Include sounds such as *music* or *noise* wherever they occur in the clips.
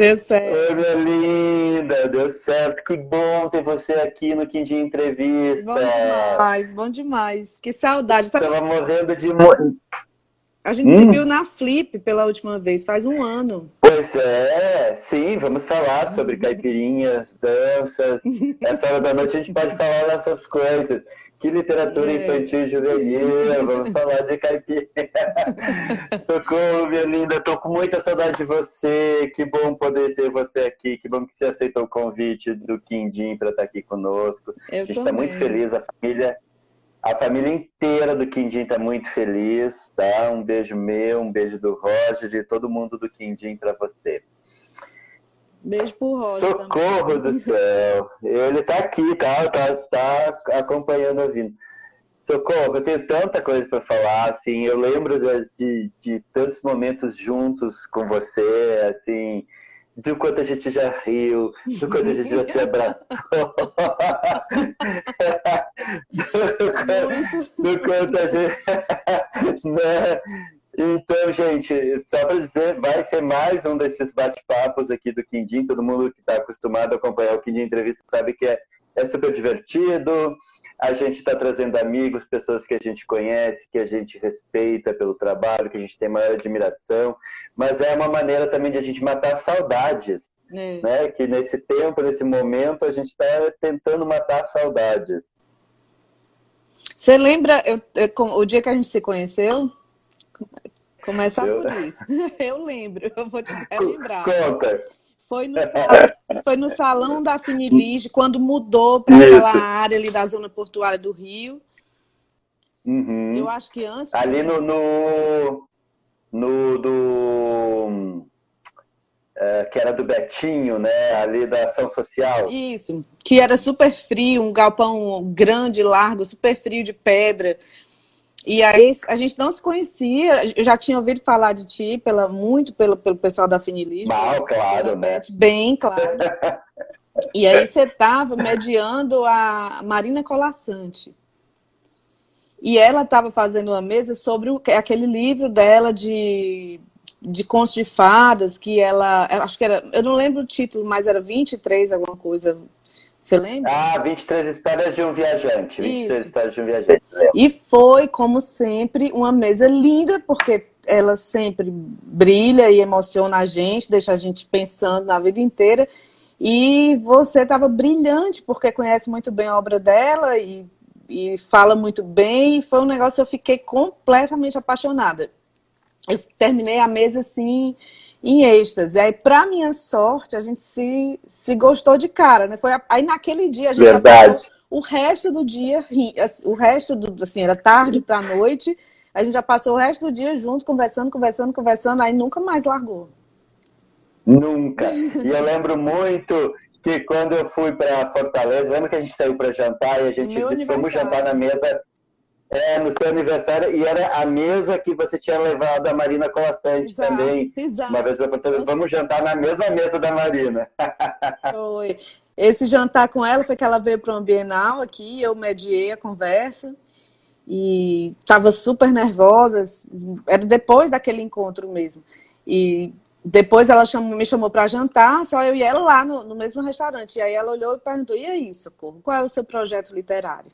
Deu certo. Oi, minha linda, deu certo. Que bom ter você aqui no Quindim Entrevista. Bom demais, bom demais. Que saudade. Estava morrendo de. A gente hum. se viu na Flip pela última vez, faz um ano. Pois é, sim, vamos falar sobre caipirinhas, danças. *laughs* Essa hora da noite a gente pode falar dessas coisas. Que literatura é. infantil juvenil, vamos *laughs* falar de caipira. *laughs* Socorro, minha linda, tô com muita saudade de você. Que bom poder ter você aqui. Que bom que você aceitou o convite do Quindim para estar aqui conosco. Eu a gente está muito feliz, a família, a família inteira do Quindim está muito feliz, tá? Um beijo meu, um beijo do Roger, de todo mundo do Quindim para você. Beijo pro Roger. Socorro também. do *laughs* céu. Ele tá aqui, tá? Tá, tá acompanhando, ouvindo. Socorro, eu tenho tanta coisa para falar, assim, eu lembro de, de, de, tantos momentos juntos com você, assim, do quanto a gente já riu, do quanto a gente já se abraçou, *laughs* do, do, quanto a gente, *laughs* né? Então, gente, só para dizer, vai ser mais um desses bate-papos aqui do Quindim. Todo mundo que está acostumado a acompanhar o Quindim Entrevista sabe que é, é super divertido. A gente está trazendo amigos, pessoas que a gente conhece, que a gente respeita pelo trabalho, que a gente tem maior admiração. Mas é uma maneira também de a gente matar saudades. É. Né? Que nesse tempo, nesse momento, a gente está tentando matar saudades. Você lembra eu, eu, o dia que a gente se conheceu? Começar eu... por isso. *laughs* Eu lembro, eu vou te lembrar. Conta. Foi no, *laughs* salão, foi no salão da Finilige, quando mudou para aquela área ali da zona portuária do Rio. Uhum. Eu acho que antes. Ali no. no, no do. É, que era do Betinho, né? Ali da ação social. Isso, que era super frio, um galpão grande, largo, super frio de pedra. E aí a gente não se conhecia, eu já tinha ouvido falar de ti pela, muito pelo, pelo pessoal da Finilis. Mal, claro, né? Bem claro. *laughs* e aí você estava mediando a Marina Colassante. E ela estava fazendo uma mesa sobre o, aquele livro dela de, de contos de fadas, que ela, acho que era, eu não lembro o título, mas era 23, alguma coisa, você lembra? Ah, 23 histórias de um viajante. 23 Isso. histórias de um viajante. E foi, como sempre, uma mesa linda, porque ela sempre brilha e emociona a gente, deixa a gente pensando na vida inteira. E você estava brilhante, porque conhece muito bem a obra dela e, e fala muito bem. E foi um negócio que eu fiquei completamente apaixonada. Eu terminei a mesa assim em êxtase. Aí, para minha sorte, a gente se, se gostou de cara, né? Foi aí naquele dia a gente Verdade. o resto do dia, assim, o resto do assim, era tarde para noite, a gente já passou o resto do dia junto, conversando, conversando, conversando, aí nunca mais largou. Nunca. E eu lembro muito que quando eu fui para Fortaleza, lembra que a gente saiu para jantar e a gente fomos jantar na mesa é, no seu aniversário, e era a mesa que você tinha levado a Marina Colassante também. Exato. Uma vez eu vamos jantar na mesma mesa da Marina. *laughs* Foi. Esse jantar com ela foi que ela veio para o Bienal aqui, eu mediei a conversa e estava super nervosa, era depois daquele encontro mesmo. E depois ela chamou, me chamou para jantar, só eu e ela lá no, no mesmo restaurante. E aí ela olhou e perguntou: e aí, Socorro, qual é o seu projeto literário?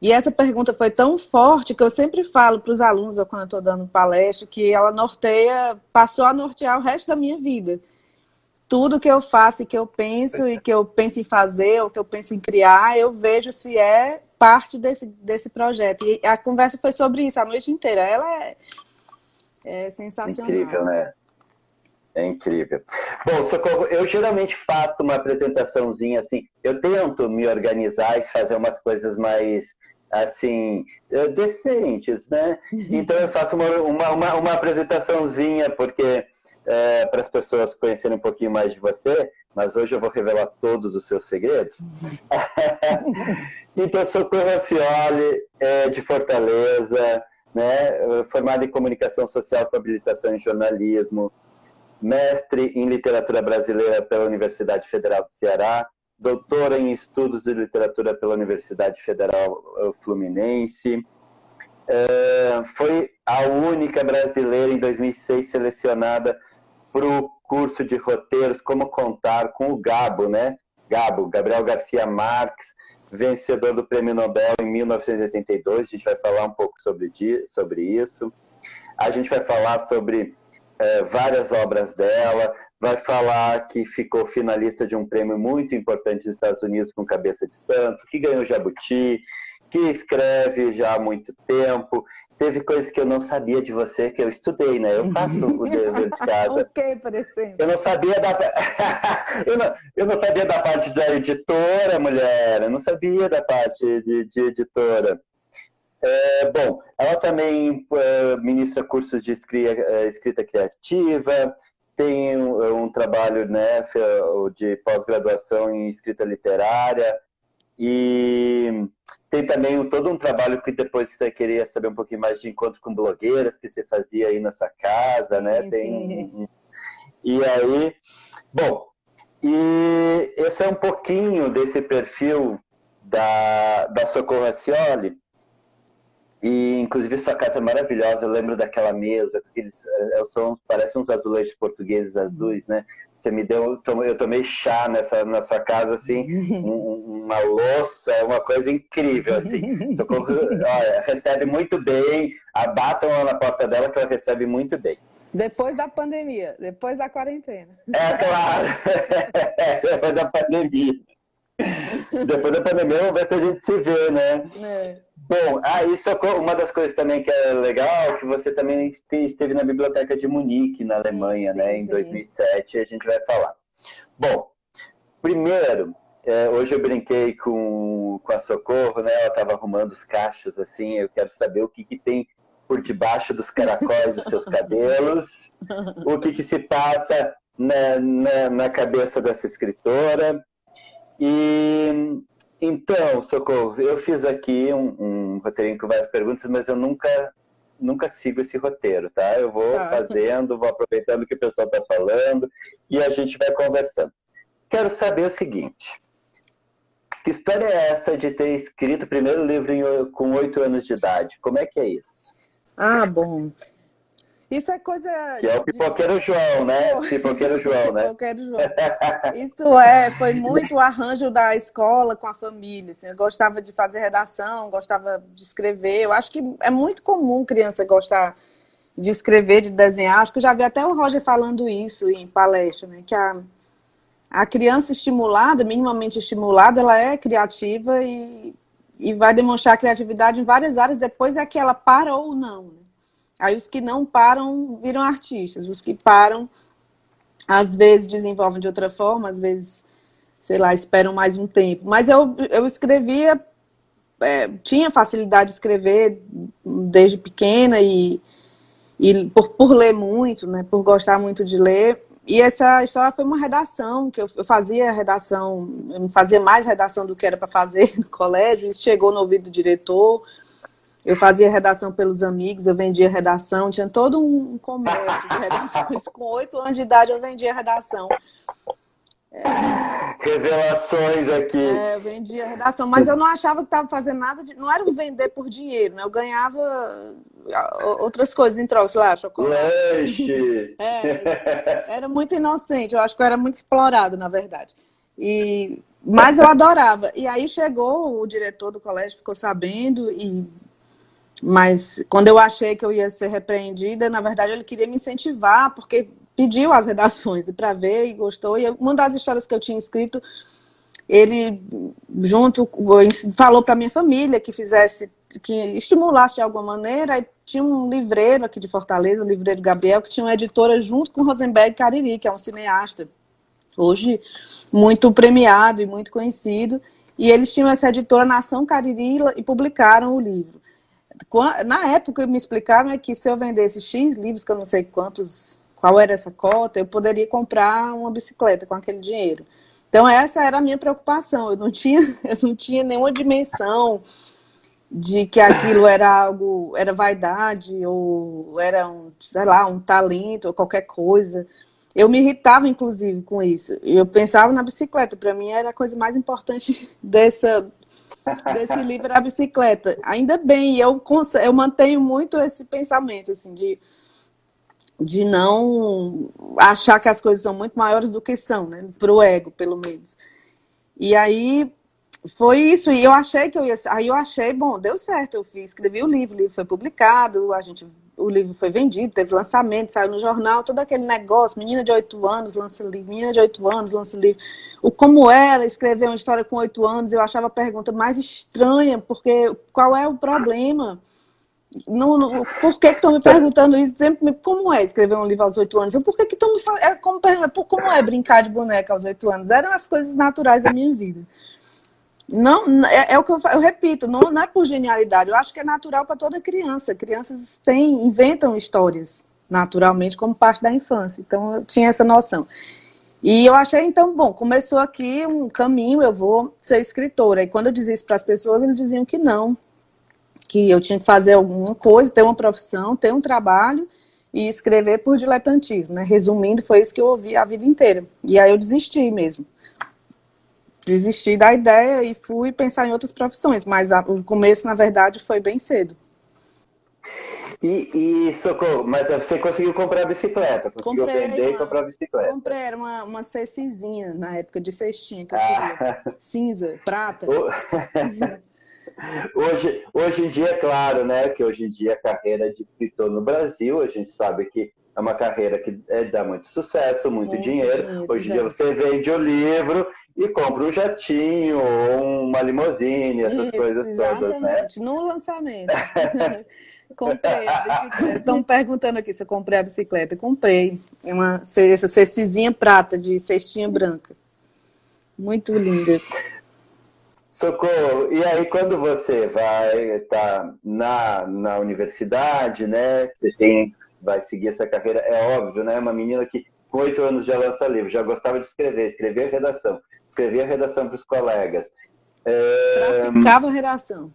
E essa pergunta foi tão forte que eu sempre falo para os alunos, ou quando estou dando palestra, que ela norteia, passou a nortear o resto da minha vida. Tudo que eu faço e que eu penso, e que eu penso em fazer, ou que eu penso em criar, eu vejo se é parte desse, desse projeto. E a conversa foi sobre isso a noite inteira. Ela é, é sensacional. Incrível, né? É incrível. Bom, Socorro, eu geralmente faço uma apresentaçãozinha assim. Eu tento me organizar e fazer umas coisas mais assim, eh, decentes, né? Então eu faço uma, uma, uma, uma apresentaçãozinha, porque é, para as pessoas conhecerem um pouquinho mais de você, mas hoje eu vou revelar todos os seus segredos. *laughs* então, Socorro Acioli, é, de Fortaleza, né? formado em comunicação social com habilitação em jornalismo, mestre em literatura brasileira pela Universidade Federal do Ceará, doutora em estudos de literatura pela Universidade Federal eh, Fluminense. Eh, foi a única brasileira em 2006 selecionada para o curso de roteiros Como Contar com o Gabo, né? Gabo, Gabriel Garcia Marques, vencedor do Prêmio Nobel em 1982. A gente vai falar um pouco sobre, sobre isso. A gente vai falar sobre é, várias obras dela, vai falar que ficou finalista de um prêmio muito importante nos Estados Unidos com Cabeça de Santo, que ganhou Jabuti, que escreve já há muito tempo. Teve coisas que eu não sabia de você, que eu estudei, né? Eu faço o *laughs* dever de casa. ok, por exemplo. Eu não sabia da. *laughs* eu, não, eu não sabia da parte da editora, mulher. Eu não sabia da parte de, de editora. É, bom, ela também é, ministra cursos de escrita, é, escrita criativa, tem um, um trabalho né, de pós-graduação em escrita literária e tem também todo um trabalho que depois você queria saber um pouquinho mais de encontro com blogueiras que você fazia aí na sua casa, né? Sim, tem sim. E aí, bom, e esse é um pouquinho desse perfil da, da Socorro Acioli. E, inclusive, sua casa é maravilhosa. Eu lembro daquela mesa, aqueles, é, são, parecem uns azulejos portugueses azuis, né? Você me deu, eu tomei chá nessa, na sua casa, assim, *laughs* uma louça, uma coisa incrível, assim. Socorro, *laughs* olha, recebe muito bem, abatam ela na porta dela que ela recebe muito bem. Depois da pandemia, depois da quarentena. É, claro. *laughs* depois da pandemia. Depois da pandemia, vamos ver se a gente se vê, né? É. Bom, ah, isso é uma das coisas também que é legal, que você também esteve na biblioteca de Munique, na Alemanha, sim, né, em sim. 2007, a gente vai falar. Bom, primeiro, é, hoje eu brinquei com, com a Socorro, né, ela estava arrumando os cachos, assim, eu quero saber o que, que tem por debaixo dos caracóis dos seus cabelos, *laughs* o que, que se passa na, na, na cabeça dessa escritora, e então, Socorro, eu fiz aqui um, um roteirinho com várias perguntas, mas eu nunca nunca sigo esse roteiro, tá? Eu vou tá. fazendo, vou aproveitando o que o pessoal está falando e a gente vai conversando. Quero saber o seguinte: que história é essa de ter escrito o primeiro livro em, com oito anos de idade? Como é que é isso? Ah, bom. Isso é coisa. Que é o pipoqueiro João, né? Pipoqueiro João, né? Pipoqueiro João. Isso é, foi muito o arranjo da escola com a família. Assim, eu gostava de fazer redação, gostava de escrever. Eu acho que é muito comum criança gostar de escrever, de desenhar. Acho que eu já vi até o Roger falando isso em palestra, né? Que a, a criança estimulada, minimamente estimulada, ela é criativa e, e vai demonstrar criatividade em várias áreas, depois é que ela para ou não. Né? Aí os que não param viram artistas, os que param às vezes desenvolvem de outra forma, às vezes, sei lá, esperam mais um tempo. Mas eu, eu escrevia, é, tinha facilidade de escrever desde pequena e, e por, por ler muito, né, por gostar muito de ler. E essa história foi uma redação, que eu, fazia redação, eu fazia mais redação do que era para fazer *laughs* no colégio, isso chegou no ouvido do diretor, eu fazia redação pelos amigos, eu vendia redação, tinha todo um comércio de redações. *laughs* Com oito anos de idade eu vendia redação. É... Revelações aqui. É, eu vendia redação, mas eu não achava que estava fazendo nada de. Não era um vender por dinheiro, né? Eu ganhava outras coisas em troca, sei lá, chocolate. Lanche! *laughs* É, era muito inocente, eu acho que eu era muito explorado, na verdade. E, mas eu adorava. E aí chegou o diretor do colégio, ficou sabendo e mas quando eu achei que eu ia ser repreendida, na verdade ele queria me incentivar, porque pediu as redações para ver e gostou. E uma das histórias que eu tinha escrito, ele junto falou para minha família que fizesse, que estimulasse de alguma maneira. E tinha um livreiro aqui de Fortaleza, o livreiro Gabriel, que tinha uma editora junto com Rosenberg Cariri, que é um cineasta hoje muito premiado e muito conhecido. E eles tinham essa editora Nação Cariri e publicaram o livro na época me explicaram é que se eu vendesse X livros, que eu não sei quantos, qual era essa cota, eu poderia comprar uma bicicleta com aquele dinheiro. Então essa era a minha preocupação. Eu não tinha, *laughs* eu não tinha nenhuma dimensão de que aquilo era algo, era vaidade ou era um, sei lá, um talento ou qualquer coisa. Eu me irritava, inclusive, com isso. Eu pensava na bicicleta. Para mim era a coisa mais importante *laughs* dessa desse livro a bicicleta. Ainda bem, eu, eu mantenho muito esse pensamento, assim, de de não achar que as coisas são muito maiores do que são, né? Pro ego, pelo menos. E aí foi isso, e eu achei que eu ia. Aí eu achei, bom, deu certo, eu fiz, escrevi o livro, o livro foi publicado, a gente, o livro foi vendido, teve lançamento, saiu no jornal, todo aquele negócio, menina de oito anos lança livro, menina de oito anos lança livro. O como ela escrever uma história com oito anos, eu achava a pergunta mais estranha, porque qual é o problema? Não, não, por que estão me perguntando isso? Sempre, como é escrever um livro aos oito anos? Por que estão me fazendo? É, como, como é brincar de boneca aos oito anos? Eram as coisas naturais da minha vida. Não, é, é o que eu, eu repito, não, não, é por genialidade. Eu acho que é natural para toda criança. Crianças têm, inventam histórias naturalmente como parte da infância. Então eu tinha essa noção. E eu achei, então, bom, começou aqui um caminho, eu vou ser escritora. E quando eu dizia isso para as pessoas, eles diziam que não, que eu tinha que fazer alguma coisa, ter uma profissão, ter um trabalho e escrever por diletantismo, né? Resumindo, foi isso que eu ouvi a vida inteira. E aí eu desisti mesmo desisti da ideia e fui pensar em outras profissões, mas a, o começo, na verdade, foi bem cedo. E, e, Socorro, mas você conseguiu comprar a bicicleta? Conseguiu comprei vender uma, e comprar a bicicleta? Comprei, era uma, uma cecizinha na época de cestinha que eu queria. Ah. Cinza, prata. *laughs* hoje, hoje em dia, é claro, né? Que hoje em dia a carreira de escritor no Brasil, a gente sabe que é uma carreira que é, dá muito sucesso, muito, muito dinheiro. dinheiro. Hoje em dia você vende o livro e compra um jatinho ou uma limousine, essas Isso, coisas exatamente. todas, né? No lançamento. *laughs* comprei a bicicleta. Estão perguntando aqui se eu comprei a bicicleta. Comprei. É uma, essa cecizinha prata de cestinha branca. Muito linda. Socorro, e aí quando você vai estar tá na, na universidade, né? Você tem, vai seguir essa carreira, é óbvio, né? Uma menina que com oito anos já lança livro, já gostava de escrever, escrevia redação escrevia a redação para os colegas. É... Traficava a redação.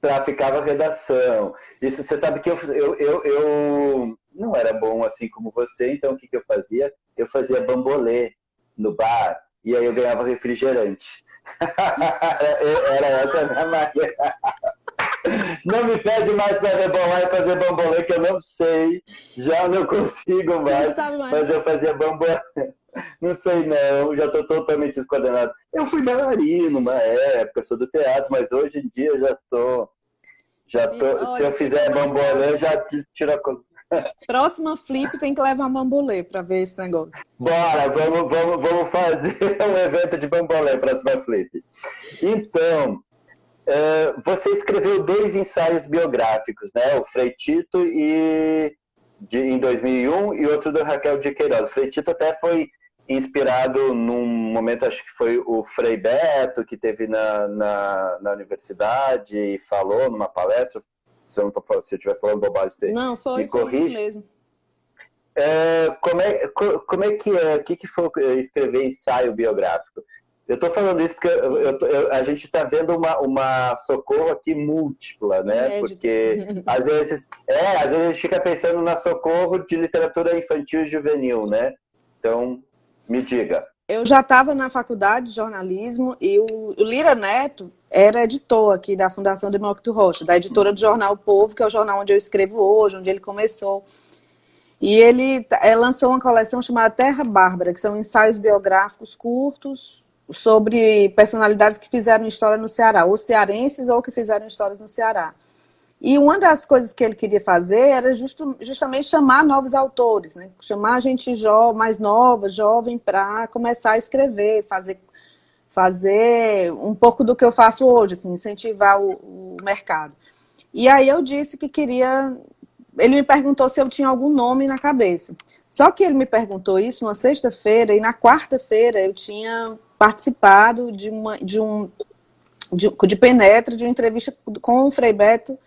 Traficava a redação. Isso, você sabe que eu, eu, eu, eu não era bom assim como você, então o que, que eu fazia? Eu fazia bambolê no bar e aí eu ganhava refrigerante. *laughs* era essa a minha maneira. Não me pede mais para rebolar e fazer bambolê, que eu não sei, já não consigo mais, mas eu fazia bambolê. Não sei não, já estou totalmente descoordenado. Eu fui bailarino uma época, sou do teatro, mas hoje em dia já estou. Já tô, Olha, se eu fizer bambolê, já tiro a coisa. Próxima flip tem que levar bambolê para ver esse negócio. Bora, vamos, vamos, vamos fazer *laughs* um evento de bambolê, próxima flip. Então, é, você escreveu dois ensaios biográficos, né? O Frei Tito e de, em 2001 e outro do Raquel de Queiroz. O Frei Tito até foi inspirado num momento, acho que foi o Frei Beto, que teve na, na, na universidade e falou numa palestra. Se eu não estiver falando bobagem, você não, foi, me corrige. Foi isso mesmo. É, como, é, como é que é? O que, que foi escrever ensaio biográfico? Eu estou falando isso porque eu, eu, eu, a gente está vendo uma, uma socorro aqui múltipla, né? Porque às vezes, é, às vezes a gente fica pensando na socorro de literatura infantil e juvenil, né? Então, me diga. Eu já estava na faculdade de jornalismo e o, o, Lira Neto era editor aqui da Fundação Demócrito Rocha, da editora do jornal o Povo, que é o jornal onde eu escrevo hoje, onde ele começou. E ele é, lançou uma coleção chamada Terra Bárbara, que são ensaios biográficos curtos sobre personalidades que fizeram história no Ceará, ou cearenses ou que fizeram histórias no Ceará. E uma das coisas que ele queria fazer era justo, justamente chamar novos autores, né? chamar gente jo mais nova, jovem, para começar a escrever, fazer, fazer um pouco do que eu faço hoje, assim, incentivar o, o mercado. E aí eu disse que queria. Ele me perguntou se eu tinha algum nome na cabeça. Só que ele me perguntou isso numa sexta-feira, e na quarta-feira eu tinha participado de, uma, de um de, de Penetra, de uma entrevista com o Frei Beto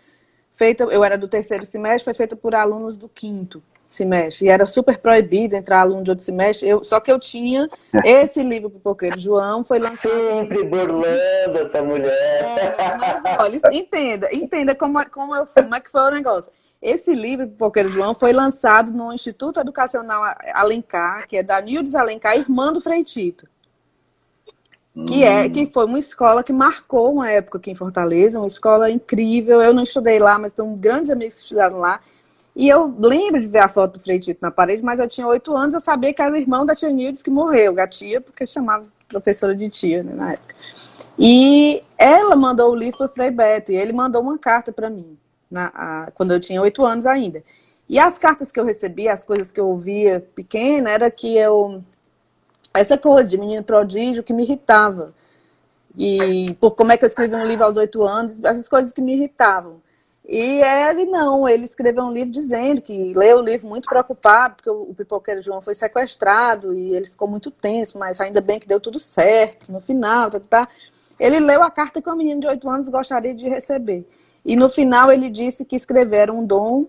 feita, eu era do terceiro semestre, foi feita por alunos do quinto semestre. E era super proibido entrar aluno de outro semestre. Eu, só que eu tinha *laughs* esse livro Pipoqueiro João, foi lançado. Sempre burlando essa mulher. É, mas, olha, entenda, entenda como, é, como, eu, como é que foi o negócio. Esse livro, Pipoqueiro João, foi lançado no Instituto Educacional Alencar, que é da Nildes Alencar, irmã do Freitito que é que foi uma escola que marcou uma época aqui em Fortaleza, uma escola incrível. Eu não estudei lá, mas tenho grandes amigos que estudaram lá. E eu lembro de ver a foto do Frei Tito na parede, mas eu tinha oito anos, eu sabia que era o irmão da tia Nildes que morreu, a tia, porque chamava professora de tia né, na época. E ela mandou o livro para o Frei Beto, e ele mandou uma carta para mim, na, a, quando eu tinha oito anos ainda. E as cartas que eu recebia, as coisas que eu ouvia pequena, era que eu. Essa coisa de menino prodígio que me irritava. E por como é que eu escrevi um livro aos oito anos, essas coisas que me irritavam. E ele não, ele escreveu um livro dizendo que leu o livro muito preocupado, porque o, pipoqueiro João foi sequestrado e ele ficou muito tenso, mas ainda bem que deu tudo certo no final, tá, tá. Ele leu a carta que um menino de oito anos gostaria de receber. E no final ele disse que escrever era um dom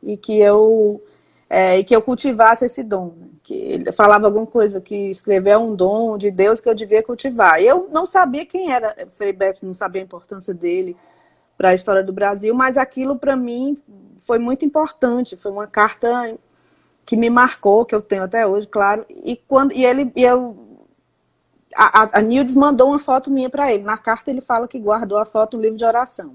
e que eu é, e que eu cultivasse esse dom. Né? Que ele falava alguma coisa que escrever é um dom de Deus que eu devia cultivar. Eu não sabia quem era Frei Beto, não sabia a importância dele para a história do Brasil, mas aquilo para mim foi muito importante, foi uma carta que me marcou, que eu tenho até hoje, claro. E quando e ele e eu a, a Nildes mandou uma foto minha para ele. Na carta ele fala que guardou a foto no livro de oração.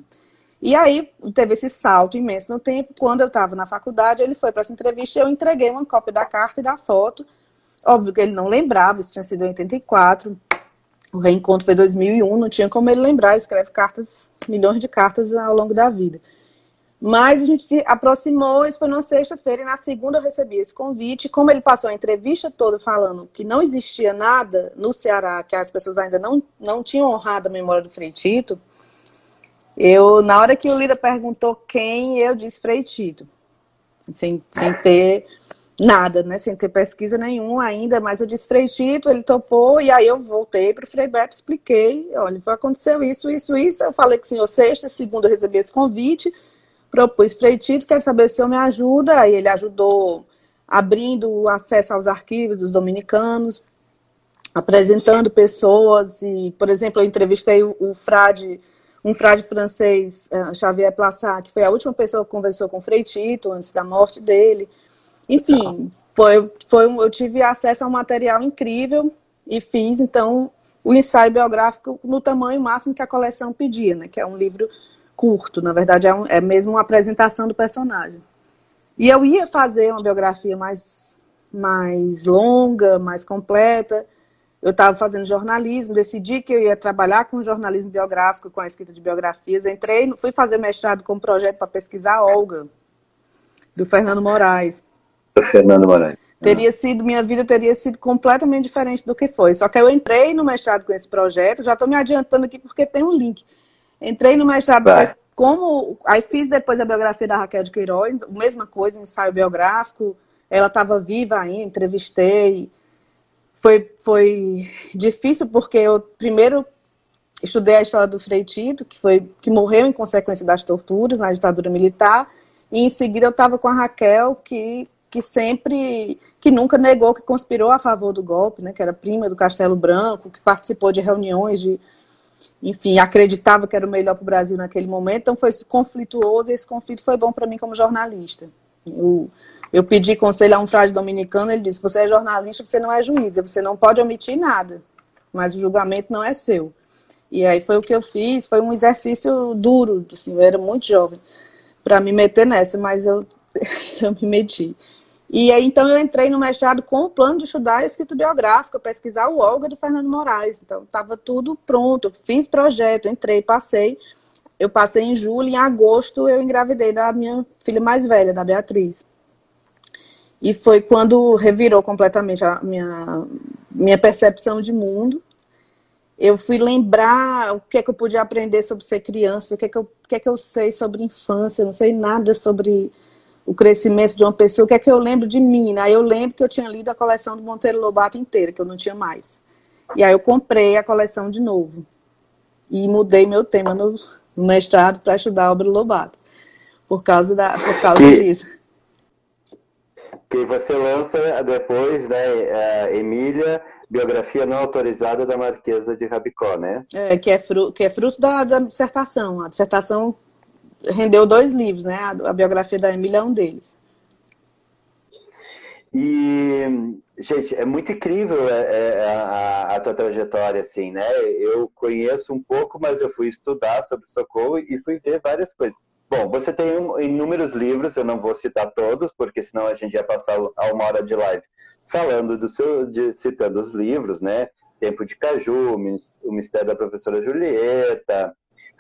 E aí teve esse salto imenso no tempo. Quando eu estava na faculdade, ele foi para essa entrevista e eu entreguei uma cópia da carta e da foto. Óbvio que ele não lembrava, isso tinha sido em 84. O reencontro foi 2001, não tinha como ele lembrar, escreve cartas, milhões de cartas ao longo da vida. Mas a gente se aproximou, isso foi numa sexta-feira, e na segunda eu recebi esse convite. Como ele passou a entrevista toda falando que não existia nada no Ceará, que as pessoas ainda não, não tinham honrado a memória do Frei Tito, eu, na hora que o Lira perguntou quem, eu disse Frei Tito. Sem, sem ter nada, né? Sem ter pesquisa nenhuma ainda, mas eu disse Frei Tito, ele topou, e aí eu voltei para o Frei Beto, expliquei, olha, aconteceu isso, isso, isso, eu falei que senhor sexta, segunda eu recebi esse convite, propus Frei Tito, quer saber se o senhor me ajuda, aí ele ajudou abrindo o acesso aos arquivos dos dominicanos, apresentando pessoas, e, por exemplo, eu entrevistei o, o frade, um frade francês, uh, Xavier Plassat, que foi a última pessoa que conversou com o Frei Tito antes da morte dele, enfim, foi, foi, eu tive acesso a um material incrível e fiz, então, o ensaio biográfico no tamanho máximo que a coleção pedia, né? Que é um livro curto, na verdade, é, um, é mesmo uma apresentação do personagem. E eu ia fazer uma biografia mais, mais longa, mais completa. Eu estava fazendo jornalismo, decidi que eu ia trabalhar com jornalismo biográfico, com a escrita de biografias. Entrei, fui fazer mestrado com um projeto para pesquisar Olga, do Fernando Moraes. Fernando Moraes. Teria sido, minha vida teria sido completamente diferente do que foi. Só que eu entrei no mestrado com esse projeto, já estou me adiantando aqui porque tem um link. Entrei no mestrado, como. Aí fiz depois a biografia da Raquel de Queiroz, mesma coisa, um ensaio biográfico. Ela estava viva ainda, entrevistei. Foi, foi difícil porque eu primeiro estudei a história do Frei Tito, que, foi, que morreu em consequência das torturas na ditadura militar, e em seguida eu estava com a Raquel, que que sempre, que nunca negou que conspirou a favor do golpe, né, que era prima do Castelo Branco, que participou de reuniões de, enfim, acreditava que era o melhor para o Brasil naquele momento, então foi conflituoso e esse conflito foi bom para mim como jornalista. Eu, eu pedi conselho a um frade dominicano, ele disse, você é jornalista, você não é juiz, você não pode omitir nada, mas o julgamento não é seu. E aí foi o que eu fiz, foi um exercício duro, assim, eu era muito jovem para me meter nessa, mas eu, *laughs* eu me meti. E aí, então, eu entrei no mestrado com o plano de estudar escrito biográfico, pesquisar o Olga do Fernando Moraes. Então, estava tudo pronto. Fiz projeto, entrei, passei. Eu passei em julho, em agosto eu engravidei da minha filha mais velha, da Beatriz. E foi quando revirou completamente a minha, minha percepção de mundo. Eu fui lembrar o que é que eu podia aprender sobre ser criança, o que é que eu, o que é que eu sei sobre infância, eu não sei nada sobre o crescimento de uma pessoa, o que é que eu lembro de mim? Né? Aí eu lembro que eu tinha lido a coleção do Monteiro Lobato inteira, que eu não tinha mais. E aí eu comprei a coleção de novo. E mudei meu tema no, mestrado para estudar a obra do Lobato. Por causa, da, por causa que, disso. Que você lança depois, né, Emília, biografia não autorizada da Marquesa de Rabicó, né? É, que é, fru, que é fruto da, da dissertação. A dissertação rendeu dois livros, né? A, a biografia da Emília é um deles. E, gente, é muito incrível é, é, a, a, tua trajetória, assim, né? Eu conheço um pouco, mas eu fui estudar sobre Socorro e fui ver várias coisas. Bom, você tem inúmeros livros, eu não vou citar todos, porque senão a gente ia passar a uma hora de live falando do seu, de, citando os livros, né? Tempo de Caju, O Mistério da Professora Julieta,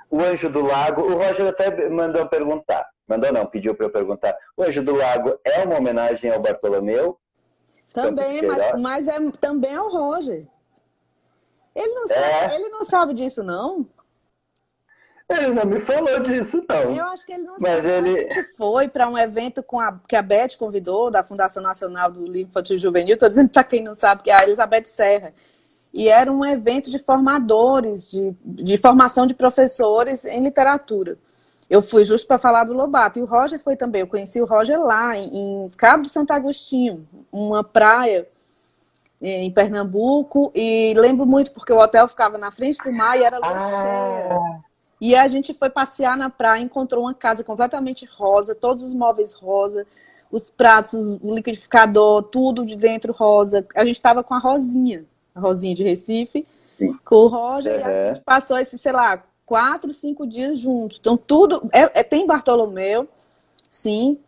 O Anjo do Lago. O Roger até mandou perguntar, mandou não, pediu para eu perguntar. O Anjo do Lago é uma homenagem ao Bartolomeu? Também, mas, mas é, também é o Roger. Ele não, sabe, é. ele não sabe disso, não? Ele não me falou disso, não. Eu acho que ele não Mas sabe. Ele... A gente foi para um evento com a, que a Beth convidou, da Fundação Nacional do Livro Infantil Juvenil. Estou dizendo para quem não sabe, que é a Elizabeth Serra. E era um evento de formadores, de, de formação de professores em literatura. Eu fui justo para falar do Lobato. E o Roger foi também. Eu conheci o Roger lá, em, em Cabo de Santo Agostinho, uma praia em Pernambuco. E lembro muito porque o hotel ficava na frente do mar e era lua ah. E a gente foi passear na praia, encontrou uma casa completamente rosa, todos os móveis rosa, os pratos, o liquidificador, tudo de dentro rosa. A gente estava com a Rosinha, a Rosinha de Recife, Sim. com o Roger, uhum. e a gente passou esse, sei lá, quatro, cinco dias juntos. Então, tudo. É, é, tem Bartolomeu, sim,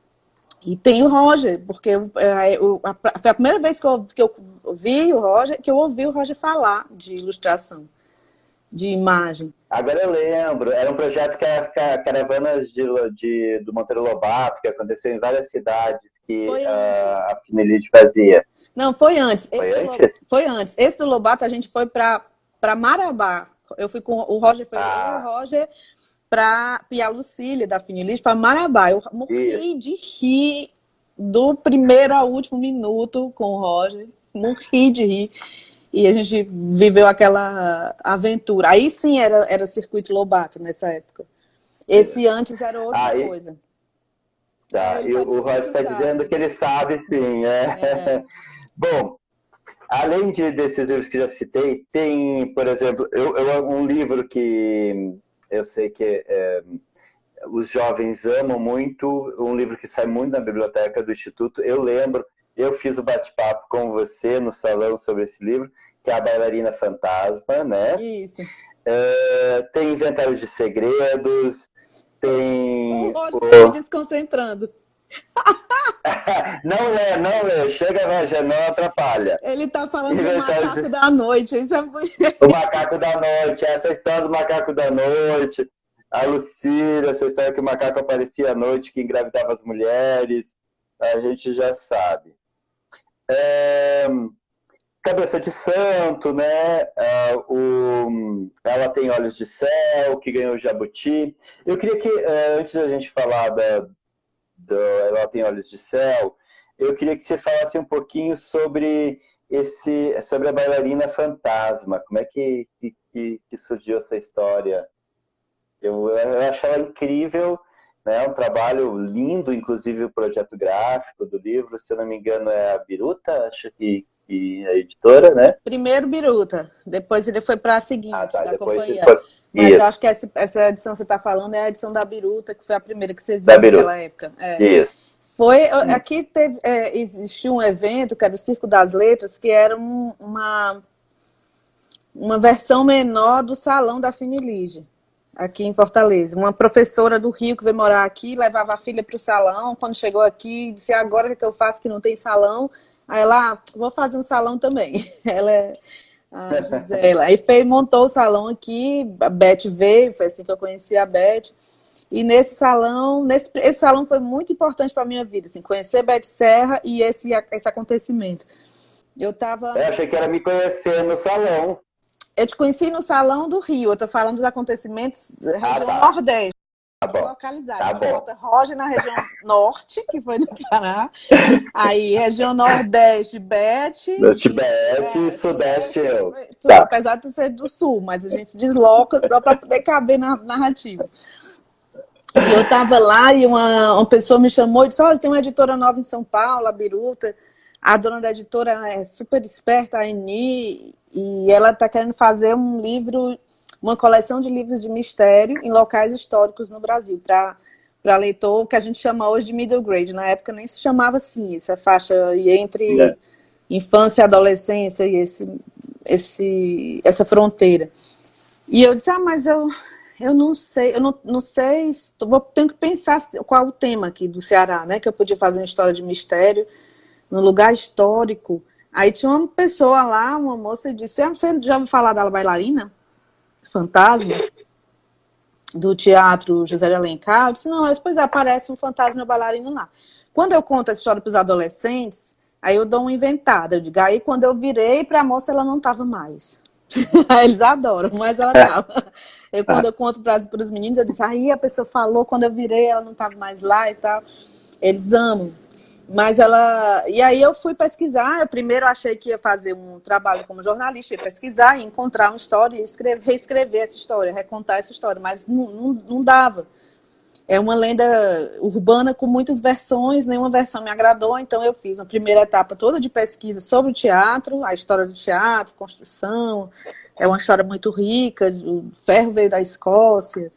e tem o Roger, porque é, eu, a, foi a primeira vez que eu, que eu vi o Roger, que eu ouvi o Roger falar de ilustração de imagem. Agora eu lembro, era um projeto que as caravanas de, de, do Monteiro Lobato, que aconteceu em várias cidades, que uh, a Finelite fazia. Não, foi antes. Foi Esse antes? Do, foi antes. Esse do Lobato a gente foi para Marabá. Eu fui com o Roger, foi ah. o Roger para Pia Lucília, da Finelite, para Marabá. Eu morri Isso. de rir do primeiro ao último minuto com o Roger. Morri de rir e a gente viveu aquela aventura. Aí sim era, era circuito Lobato nessa época. Esse antes era outra Aí, coisa. Tá, e o Roger está dizendo que ele sabe sim. É. é. *laughs* Bom, além de, desses livros que já citei, tem, por exemplo, eu, eu um livro que eu sei que é, os jovens amam muito, um livro que sai muito na biblioteca do Instituto. Eu lembro eu fiz o bate-papo com você no salão sobre esse livro, que é a Bailarina Fantasma, né? Isso. Uh, tem Inventários de Segredos, tem. O Roger o... *laughs* desconcentrando. não lê, não lê. Chega, Roger, não atrapalha. Ele tá falando do macaco de... da noite. Isso é muito... *laughs* O macaco da noite, essa história do macaco da noite. A Lucília, essa história que o macaco aparecia à noite, que engravidava as mulheres. A gente já sabe. É, Cabeça de Santo, né? É, o, ela tem Olhos de Céu, que ganhou o Jabuti. Eu queria que, é, antes da gente falar da, da Ela tem Olhos de Céu, eu queria que você falasse um pouquinho sobre esse, sobre a bailarina fantasma. Como é que, que, que surgiu essa história? Eu, eu acho ela incrível né? Um trabalho lindo, inclusive o projeto gráfico do livro, se eu não me engano é a Biruta, acho que, que é a editora, né? Primeiro Biruta, depois ele foi para a seguinte ah, tá, da companhia. Foi... Mas Isso. eu acho que essa, essa edição que você está falando é a edição da Biruta, que foi a primeira que você viu naquela época. É. Isso. Foi, aqui teve, é, existiu um evento, que era o Circo das Letras, que era um, uma, uma versão menor do salão da Finilige aqui em Fortaleza. Uma professora do Rio que veio morar aqui, levava a filha para o salão. Quando chegou aqui, disse: agora o que eu faço que não tem salão? Aí ela, ah, vou fazer um salão também. *laughs* Ela é a Gisela. Aí fez, montou o salão aqui, a Beth veio, foi assim que eu conheci a Beth. E nesse salão, nesse, esse salão foi muito importante para minha vida, assim, conhecer Beth Serra e esse, esse acontecimento. Eu tava. Eu achei que era me conhecer no salão. Eu te conheci no Salão do Rio. Eu tô falando dos acontecimenentes da região ah, tá. Nordeste. Tá bom. Localizado. Tá bom. Roger na região *laughs* Norte, que foi no Pará. Aí, região Nordeste, Bete. Norte, Bete e Sudeste, eu. Tá. Apesar de ser do Sul, mas a gente desloca só para poder caber na narrativa. E eu tava lá e uma, uma pessoa me chamou e disse: Olha, tem uma editora nova em São Paulo, a Biruta. A dona da editora é super esperta, a Eni, e ela está querendo fazer um livro, uma coleção de livros de mistério em locais históricos no Brasil, para para leitor que a gente chama hoje de middle grade. Na época nem se chamava assim, essa faixa entre é. infância e adolescência e esse, esse, essa fronteira. E eu disse, ah, mas eu, eu não sei, eu não, não sei, vou, tenho que pensar qual o tema aqui do Ceará, né? Que eu podia fazer uma história de mistério no lugar histórico. Aí tinha uma pessoa lá, uma moça, e disse: Você já ouviu falar da bailarina? Fantasma? Do teatro José de Alencar? Eu disse: Não, mas depois aparece um fantasma bailarino lá. Quando eu conto essa história para os adolescentes, aí eu dou uma inventada. Eu digo: Aí quando eu virei para a moça, ela não estava mais. *laughs* Eles adoram, mas ela estava. Eu, quando eu conto para os meninos, eu disse: Aí a pessoa falou, quando eu virei, ela não estava mais lá e tal. Eles amam. Mas ela. E aí eu fui pesquisar. Eu primeiro achei que ia fazer um trabalho como jornalista, ia pesquisar, e encontrar uma história e escrever, reescrever essa história, recontar essa história. Mas não, não, não dava. É uma lenda urbana com muitas versões, nenhuma versão me agradou, então eu fiz a primeira etapa toda de pesquisa sobre o teatro, a história do teatro, construção. É uma história muito rica. O ferro veio da Escócia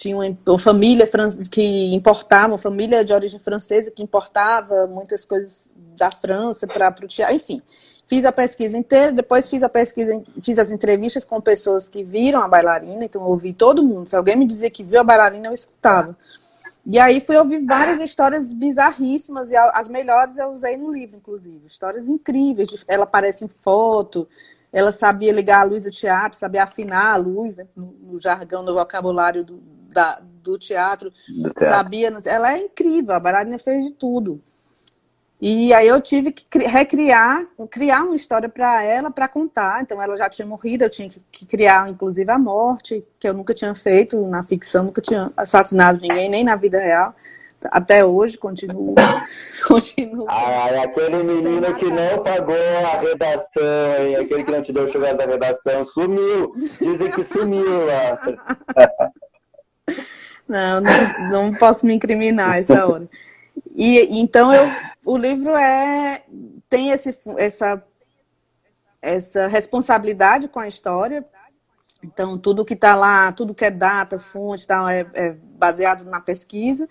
tinha uma, família que importava, uma família de origem francesa que importava muitas coisas da França para o teatro, enfim. Fiz a pesquisa inteira, depois fiz a pesquisa, fiz as entrevistas com pessoas que viram a bailarina, então eu ouvi todo mundo. Se alguém me dizia que viu a bailarina, eu escutava. E aí fui ouvir várias histórias bizarríssimas, e as melhores eu usei no livro, inclusive. Histórias incríveis. Ela aparece em foto, ela sabia ligar a luz do teatro, sabia afinar a luz, né, no, no jargão, no vocabulário do, da, do, teatro, do teatro, sabia. Ela é incrível, a bailarina fez de tudo. E aí eu tive que recriar, criar uma história para ela para contar. Então ela já tinha morrido, eu tinha que criar, inclusive, a morte, que eu nunca tinha feito na ficção, nunca tinha assassinado ninguém, nem na vida real. Até hoje continuo. *laughs* continuo ah, aquele menino que não pagou a redação, hein? aquele que não te deu o chuveiro da redação, sumiu. Dizem que sumiu lá. *laughs* Não, não, não posso me incriminar essa hora. E então eu, o livro é tem esse, essa essa responsabilidade com a história. Então tudo que está lá, tudo que é data, fonte, tal, é, é baseado na pesquisa.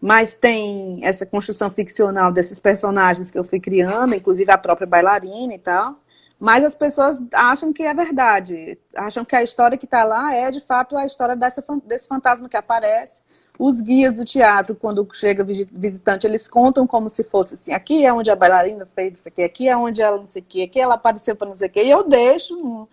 Mas tem essa construção ficcional desses personagens que eu fui criando, inclusive a própria bailarina e tal. Mas as pessoas acham que é verdade, acham que a história que está lá é de fato a história dessa, desse fantasma que aparece. Os guias do teatro, quando chega visitante, eles contam como se fosse assim: aqui é onde a bailarina fez isso aqui, aqui é onde ela não sei o que, aqui ela apareceu para não sei o que. E eu deixo, não,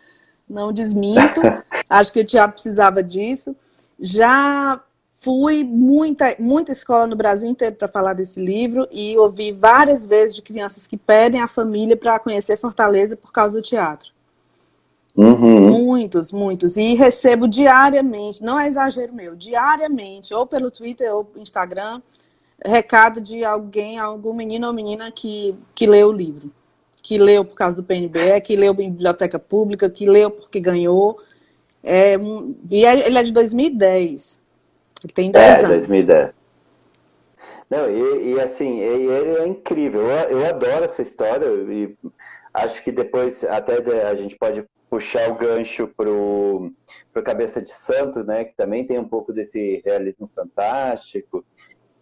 não desminto. *laughs* Acho que o teatro precisava disso. Já Fui muita, muita escola no Brasil inteiro para falar desse livro e ouvi várias vezes de crianças que pedem a família para conhecer Fortaleza por causa do teatro. Uhum. Muitos, muitos. E recebo diariamente, não é exagero meu, diariamente, ou pelo Twitter ou Instagram, recado de alguém, algum menino ou menina que, que leu o livro. Que leu por causa do PNBE, que leu biblioteca pública, que leu porque ganhou. É, e é, ele é de 2010. Ele tem 10 é, anos. 2010. Não, e, e assim, ele é incrível. Eu, eu adoro essa história e acho que depois até a gente pode puxar o gancho pro, pro Cabeça de Santo, né? Que também tem um pouco desse realismo fantástico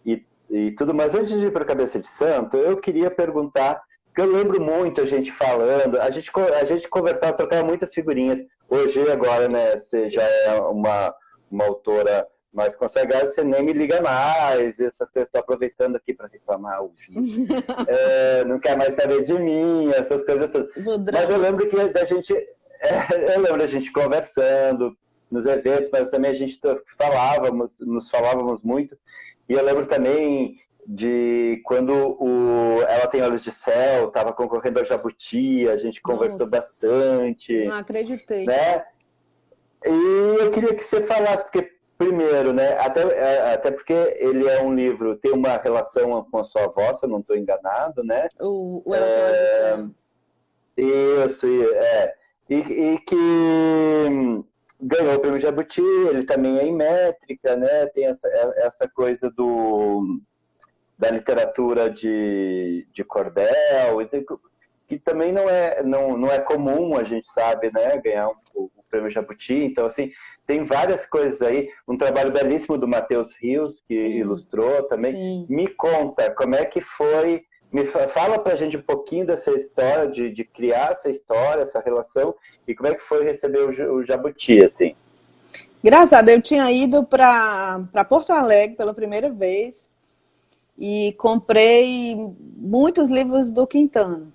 e, e tudo. Mas antes de ir para Cabeça de Santo, eu queria perguntar, que eu lembro muito a gente falando, a gente, a gente conversava, trocava muitas figurinhas. Hoje, agora, né? Você já é uma, uma autora mas consegue você nem me liga mais, essas coisas, estou aproveitando aqui para reclamar o vídeo. *laughs* é, não quer mais saber de mim, essas coisas todas. Mas eu lembro que da gente. É, eu lembro da gente conversando nos eventos, mas também a gente falávamos, nos falávamos muito. E eu lembro também de quando o Ela Tem Olhos de Céu estava concorrendo ao Jabuti, a gente conversou Nossa, bastante. Não acreditei. Né? E eu queria que você falasse, porque Primeiro, né? Até, é, até porque ele é um livro, tem uma relação com a sua avó, se eu não estou enganado, né? O, o é, Isso, é. E, e que ganhou o prêmio Jabuti, ele também é em métrica, né? Tem essa, essa coisa do, da literatura de, de cordel, que também não é, não, não é comum, a gente sabe, né? Ganhar um, prêmio Jabuti. Então, assim, tem várias coisas aí. Um trabalho belíssimo do Matheus Rios, que Sim. ilustrou também. Sim. Me conta como é que foi. Me fala pra gente um pouquinho dessa história, de, de criar essa história, essa relação, e como é que foi receber o, o Jabuti, assim. Graças a Deus, eu tinha ido para Porto Alegre pela primeira vez e comprei muitos livros do Quintana.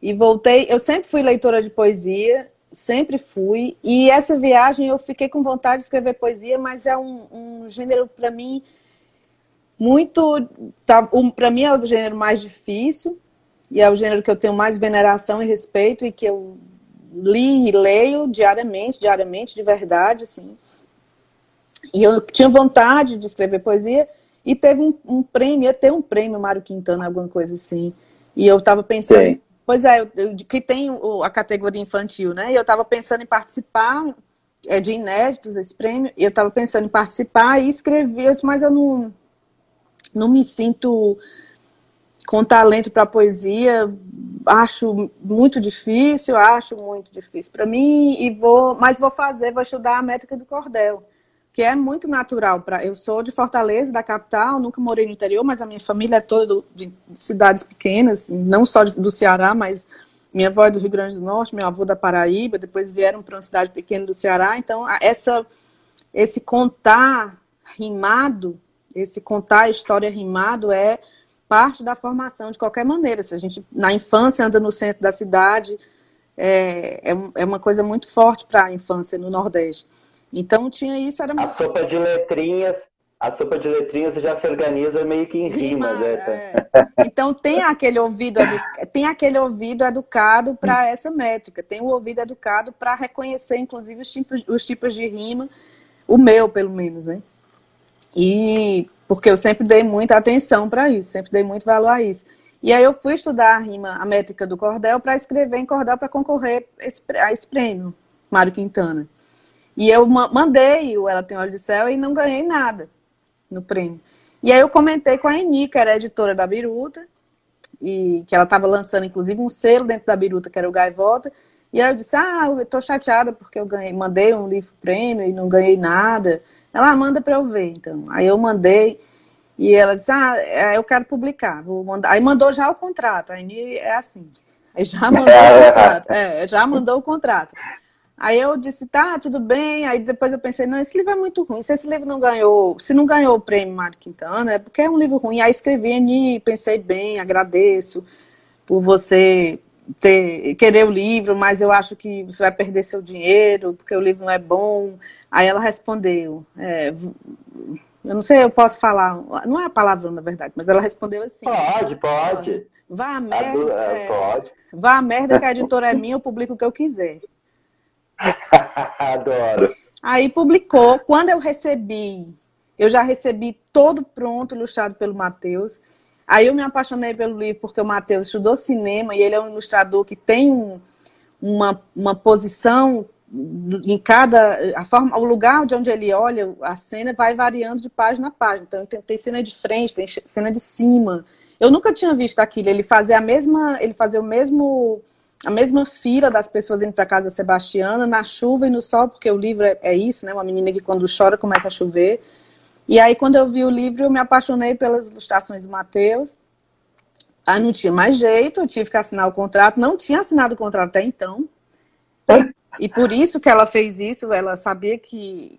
E voltei, eu sempre fui leitora de poesia, sempre fui, e essa viagem eu fiquei com vontade de escrever poesia, mas é um, um gênero para mim muito, tá, um, para mim é o gênero mais difícil, e é o gênero que eu tenho mais veneração e respeito e que eu li e leio diariamente, diariamente, de verdade, assim. E eu tinha vontade de escrever poesia e teve um, um prêmio, ia ter um prêmio Mário Quintana, alguma coisa assim. E eu estava pensando, Sim. Pois é, eu, que tem a categoria infantil, né? E eu estava pensando em participar, é de inéditos esse prêmio, eu estava pensando em participar e escrever, mas eu não, não me sinto com talento para poesia, acho muito difícil, acho muito difícil para mim e vou, mas vou fazer, vou estudar a métrica do cordel, que é muito natural para. Eu sou de Fortaleza, da capital, nunca morei no interior, mas a minha família é toda de cidades pequenas, não só do Ceará, mas minha avó é do Rio Grande do Norte, meu avô da Paraíba, depois vieram para uma cidade pequena do Ceará, então essa esse contar rimado, esse contar a história rimado é parte da formação de qualquer maneira. Se a gente, na infância, anda no centro da cidade, é, é, é uma coisa muito forte para a infância no Nordeste. Então, tinha isso, era A sopa de letrinhas, a sopa de letrinhas já se organiza meio que em rima, rima né? É. Então tem aquele ouvido tem aquele ouvido educado para essa métrica, tem o ouvido educado para reconhecer, inclusive, os tipos, os tipos de rima, o meu, pelo menos, né? E porque eu sempre dei muita atenção para isso, sempre dei muito valor a isso. E aí eu fui estudar a rima, a métrica do cordel, para escrever em cordel para concorrer a esse prêmio, Mário Quintana. E eu mandei o Ela Tem Olho de Céu e não ganhei nada no prêmio. E aí eu comentei com a Eni, que era editora da Biruta, e que ela estava lançando, inclusive, um selo dentro da Biruta, que era o Gaivota. E aí eu disse, ah, eu tô chateada porque eu ganhei, mandei um livro prêmio e não ganhei nada. Ela ah, manda para eu ver, então. Aí eu mandei e ela disse, ah, é, eu quero publicar, vou mandar. Aí mandou já o contrato, aí é assim. Aí *laughs* já mandou o contrato. É, já mandou o contrato. Aí eu disse, tá, tudo bem. Aí depois eu pensei, não, esse livro é muito ruim. Se esse livro não ganhou, se não ganhou o prêmio Mário Quintana, é porque é um livro ruim. Aí escrevi, e pensei bem, agradeço por você ter, querer o livro, mas eu acho que você vai perder seu dinheiro, porque o livro não é bom. Aí ela respondeu, é, eu não sei, eu posso falar, não é a palavra na verdade, mas ela respondeu assim. Pode, pode. Vá a merda. É, pode. Vá a merda que a editora é minha, eu publico o que eu quiser. *laughs* Adoro. Aí publicou. Quando eu recebi, eu já recebi todo pronto, ilustrado pelo Matheus. Aí eu me apaixonei pelo livro porque o Matheus estudou cinema e ele é um ilustrador que tem um, uma, uma posição em cada a forma, o lugar de onde ele olha a cena vai variando de página a página. Então tem, tem cena de frente, tem cena de cima. Eu nunca tinha visto aquilo. Ele fazer a mesma, ele fazer o mesmo a mesma fila das pessoas indo para casa Sebastiana na chuva e no sol, porque o livro é, é isso, né? Uma menina que quando chora começa a chover. E aí, quando eu vi o livro, eu me apaixonei pelas ilustrações do Matheus. Aí não tinha mais jeito, eu tive que assinar o contrato. Não tinha assinado o contrato até então. E por isso que ela fez isso, ela sabia que,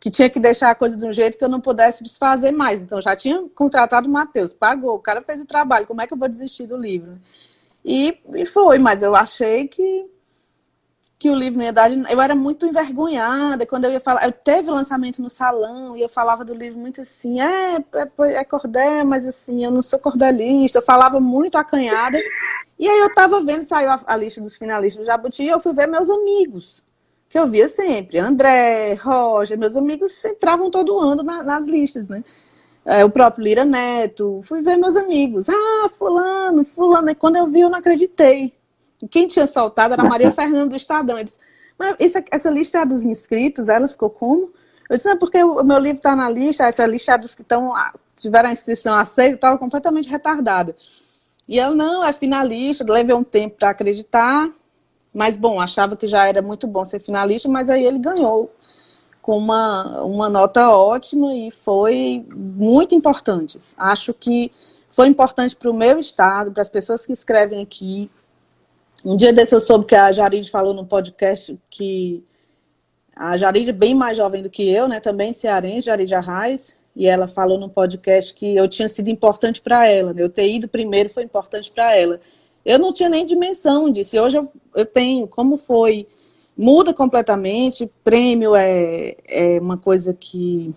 que tinha que deixar a coisa de um jeito que eu não pudesse desfazer mais. Então já tinha contratado o Matheus, pagou, o cara fez o trabalho, como é que eu vou desistir do livro? E, e foi, mas eu achei que que o livro ia dar. Eu era muito envergonhada quando eu ia falar. Eu teve lançamento no salão e eu falava do livro muito assim, é, é, é cordel, mas assim, eu não sou cordelista. Eu falava muito acanhada. E aí eu tava vendo, saiu a, a lista dos finalistas do Jabuti e eu fui ver meus amigos, que eu via sempre. André, Roger, meus amigos entravam todo ano na, nas listas, né? É, o próprio Lira Neto, fui ver meus amigos. Ah, fulano, fulano. E quando eu vi, eu não acreditei. Quem tinha soltado era Maria *laughs* Fernanda do Estadão. Eu disse, mas essa, essa lista é dos inscritos? Ela ficou como? Eu disse, é porque o meu livro está na lista, essa lista é dos que estão, tiveram a inscrição aceita, estava completamente retardada. E ela, não, é finalista, levei um tempo para acreditar, mas bom, achava que já era muito bom ser finalista, mas aí ele ganhou com uma, uma nota ótima e foi muito importante. Acho que foi importante para o meu estado, para as pessoas que escrevem aqui, um dia desse eu soube que a Jaride falou no podcast que A Jaride é bem mais jovem do que eu, né? Também cearense, Jaride Arraes, e ela falou no podcast que eu tinha sido importante para ela. Né? Eu ter ido primeiro foi importante para ela. Eu não tinha nem dimensão disso. E hoje eu, eu tenho, como foi, muda completamente. Prêmio é, é uma coisa que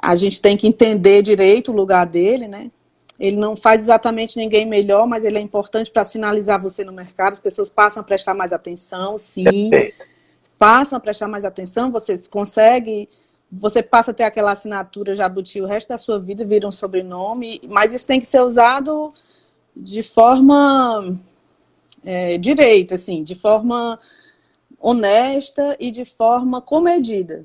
a gente tem que entender direito o lugar dele, né? Ele não faz exatamente ninguém melhor, mas ele é importante para sinalizar você no mercado. As pessoas passam a prestar mais atenção, sim. Passam a prestar mais atenção, você consegue, você passa a ter aquela assinatura Jabuti o resto da sua vida, vira um sobrenome, mas isso tem que ser usado de forma é, direita, assim, de forma honesta e de forma comedida.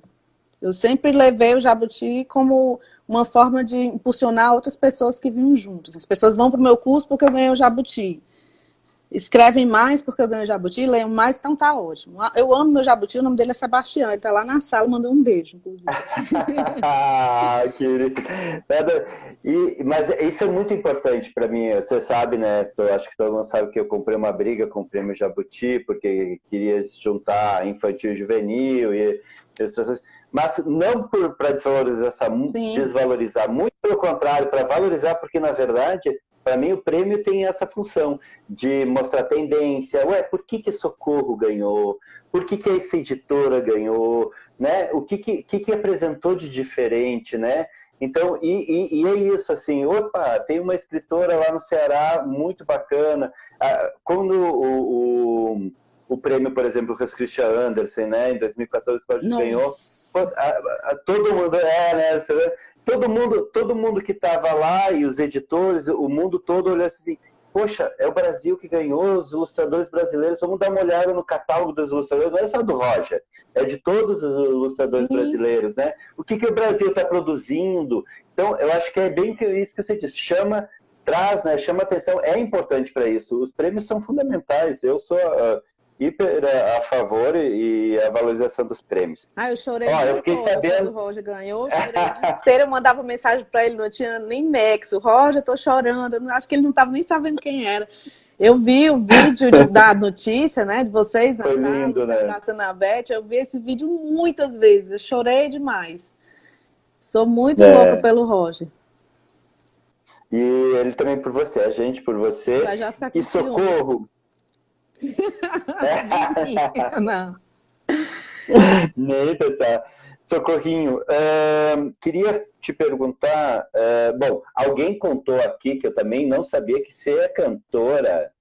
Eu sempre levei o Jabuti como uma forma de impulsionar outras pessoas que vinham juntos. As pessoas vão para o meu curso porque eu ganhei o Jabuti. Escrevem mais porque eu ganhei o Jabuti, leiam mais, então tá ótimo. Eu amo meu Jabuti, o nome dele é Sebastião, ele tá lá na sala, mandou um beijo, inclusive. *laughs* ah, querido. E, mas isso é muito importante para mim. Você sabe, né? Eu acho que todo mundo sabe que eu comprei uma briga com o prêmio Jabuti, porque queria juntar infantil e juvenil e mas não para desvalorizar, desvalorizar, muito pelo contrário, para valorizar, porque na verdade, para mim o prêmio tem essa função de mostrar tendência. Ué, por que, que Socorro ganhou? Por que, que essa editora ganhou? Né? O que, que, que, que apresentou de diferente, né? Então, e, e, e, é isso, assim, opa, tem uma escritora lá no Ceará muito bacana. Ah, quando o, o o prêmio, por exemplo, Hans Christian Andersen, né? Em 2014 quando ganhou. Todo mundo, é, né? Todo mundo, todo mundo que estava lá e os editores, o mundo todo olhou assim, poxa, é o Brasil que ganhou, os ilustradores brasileiros, vamos dar uma olhada no catálogo dos ilustradores, não é só do Roger, é de todos os ilustradores Sim. brasileiros, né? O que, que o Brasil está produzindo? Então, eu acho que é bem isso que você disse, chama, traz, né, chama atenção, é importante para isso. Os prêmios são fundamentais. Eu sou, uh, hiper a favor e a valorização dos prêmios. Ah, eu chorei Ó, eu fiquei sabendo... o Roger ganhou. Eu, *laughs* eu mandava mensagem para ele, não tinha nem nexo. Roger, eu tô chorando. Eu acho que ele não estava nem sabendo quem era. Eu vi o vídeo de, da notícia, né, de vocês na Foi sala, lindo, né? abraçando a Beth. Eu vi esse vídeo muitas vezes. Eu chorei demais. Sou muito é. louca pelo Roger. E ele também por você, a gente por você. e socorro, Nem pessoal. Socorrinho, uh, queria te perguntar, uh, bom, alguém contou aqui que eu também não sabia que você é cantora.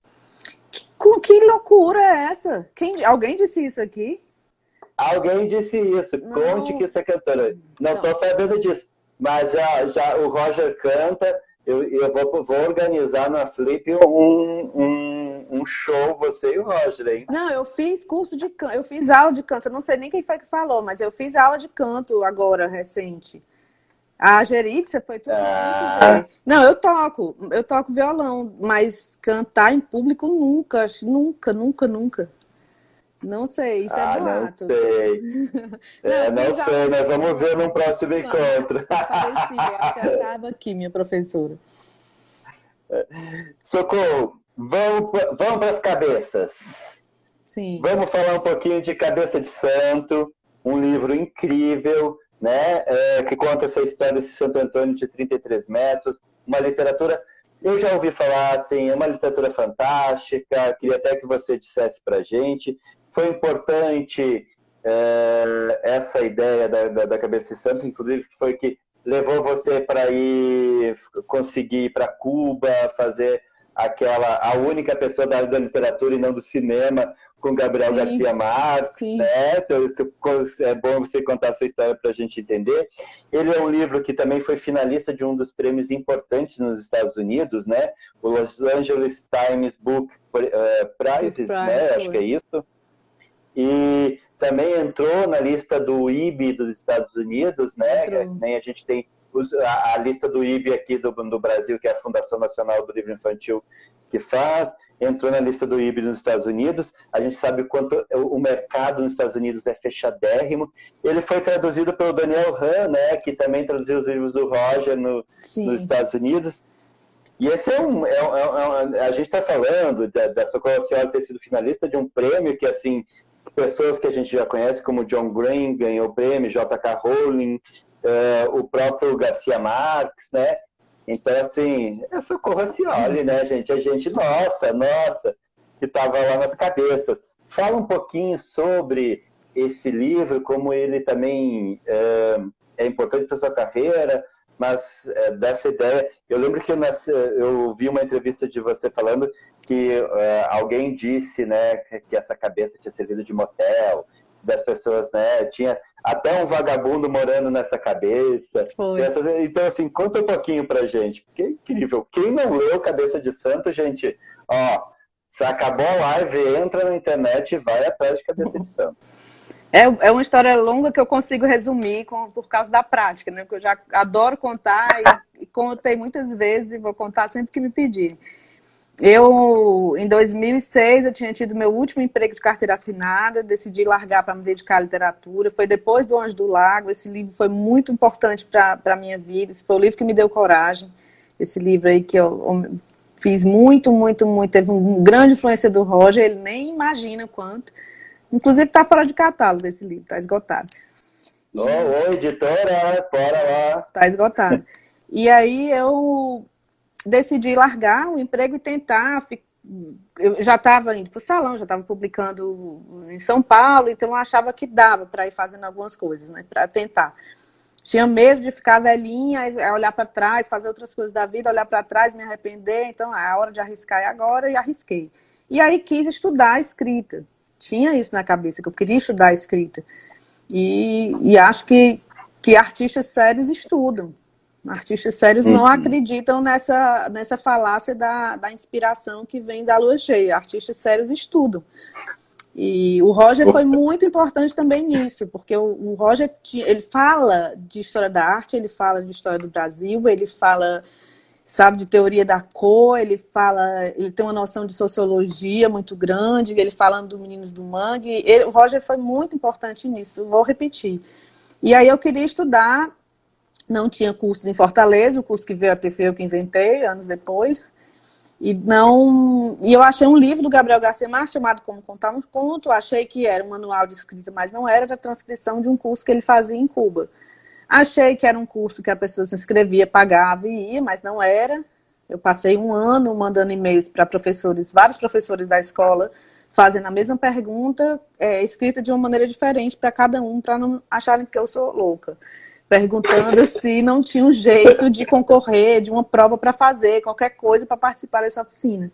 Que, que loucura é essa? Quem, alguém disse isso aqui? Alguém disse isso. Não. Conte que você é cantora. Não estou sabendo disso. Mas já, já o Roger canta. Eu, eu vou, vou organizar na Flip um, um, um, show, você e o Roger, hein? Não, eu fiz curso de canto, eu fiz aula de canto, eu não sei nem quem foi que falou, mas eu fiz aula de canto agora, recente. A Geritza foi tudo ah. isso, Não, eu toco, eu toco violão, mas cantar em público nunca, nunca, nunca, nunca. Não sei, isso é ah, é boato. Não sei. *laughs* é, não, não sei, nós vamos ver no próximo encontro. Aparecia, aqui, minha professora. *laughs* Socorro, vamos, vamos para as cabeças. Sim. Vamos falar um pouquinho de Cabeça de Santo, um livro incrível, né? É, que conta essa história desse Santo Antônio de 33 metros, uma literatura eu já ouvi falar, assim, é uma literatura fantástica, queria até que você dissesse para gente foi importante é, essa ideia da, da, da, cabeça de santo, inclusive foi que levou você para ir conseguir ir para Cuba, fazer aquela a única pessoa da, da literatura e não do cinema com Gabriel Sim. Garcia Marques, Sim. né? Então, é bom você contar essa história para a gente entender. Ele é um livro que também foi finalista de um dos prêmios importantes nos Estados Unidos, né? O Los Angeles Times Book uh, Prizes, né? Acho que é isso e também entrou na lista do IB dos Estados Unidos, né? Nem a gente tem a, a, lista do IB aqui do, do Brasil, que é a Fundação Nacional do Livro Infantil que faz, entrou na lista do IB nos Estados Unidos. A gente sabe o quanto o mercado nos Estados Unidos é fechadérrimo. Ele foi traduzido pelo Daniel Han, né? Que também traduziu os livros do Roger no, nos Estados Unidos. E esse é um. É, é, é, a gente está falando da, da Socorro Senhora ter sido finalista de um prêmio que, assim, pessoas que a gente já conhece, como John Green ganhou o prêmio, J.K. Rowling, uh, o próprio Garcia Marques, né? Então, assim, é socorro Cioli, né, gente? A gente, nossa, nossa, que estava lá nas cabeças. Fala um pouquinho sobre esse livro, como ele também é, é importante para sua carreira, mas é, dessa ideia. Eu lembro que eu, eu vi uma entrevista de você falando que é, alguém disse, né, que essa cabeça tinha servido de motel, das pessoas, né, tinha até um vagabundo morando nessa cabeça. Essas, então, assim, conta um pouquinho pra gente, porque é incrível. Quem não leu Cabeça de Santo, gente, ó, se acabou a live, entra na internet e vai atrás de Cabeça de Santo. É, é uma história longa que eu consigo resumir com, por causa da prática, né? Porque eu já adoro contar e, e contei muitas vezes e vou contar sempre que me pedirem. Eu, em 2006, eu tinha tido meu último emprego de carteira assinada, decidi largar para me dedicar à literatura. Foi depois do Anjo do Lago. Esse livro foi muito importante para a minha vida. Esse foi o livro que me deu coragem. Esse livro aí que eu fiz muito, muito, muito. Teve uma grande influência do Roger, ele nem imagina quanto. Inclusive está fora de catálogo esse livro, está esgotado. Ô, oh, editora, bora lá. Está esgotado. E aí eu decidi largar o emprego e tentar. Eu já estava indo para o salão, já estava publicando em São Paulo, então eu achava que dava para ir fazendo algumas coisas, né? Para tentar. Tinha medo de ficar velhinha, olhar para trás, fazer outras coisas da vida, olhar para trás, me arrepender. Então, a hora de arriscar é agora e arrisquei. E aí quis estudar a escrita tinha isso na cabeça, que eu queria estudar a escrita. E, e acho que, que artistas sérios estudam. Artistas sérios uhum. não acreditam nessa, nessa falácia da, da inspiração que vem da lua cheia. Artistas sérios estudam. E o Roger foi muito importante também nisso, porque o, o Roger ele fala de história da arte, ele fala de história do Brasil, ele fala sabe de teoria da cor, ele fala, ele tem uma noção de sociologia muito grande, ele falando do Meninos do Mangue, ele, o Roger foi muito importante nisso, vou repetir. E aí eu queria estudar, não tinha cursos em Fortaleza, o curso que veio a ter foi eu que inventei, anos depois, e não, e eu achei um livro do Gabriel Garcia Marques chamado Como Contar um Conto, achei que era um manual de escrita, mas não era, era transcrição de um curso que ele fazia em Cuba. Achei que era um curso que a pessoa se inscrevia, pagava e ia, mas não era. Eu passei um ano mandando e-mails para professores, vários professores da escola, fazendo a mesma pergunta, é, escrita de uma maneira diferente para cada um, para não acharem que eu sou louca. Perguntando se não tinha um jeito de concorrer, de uma prova para fazer, qualquer coisa para participar dessa oficina.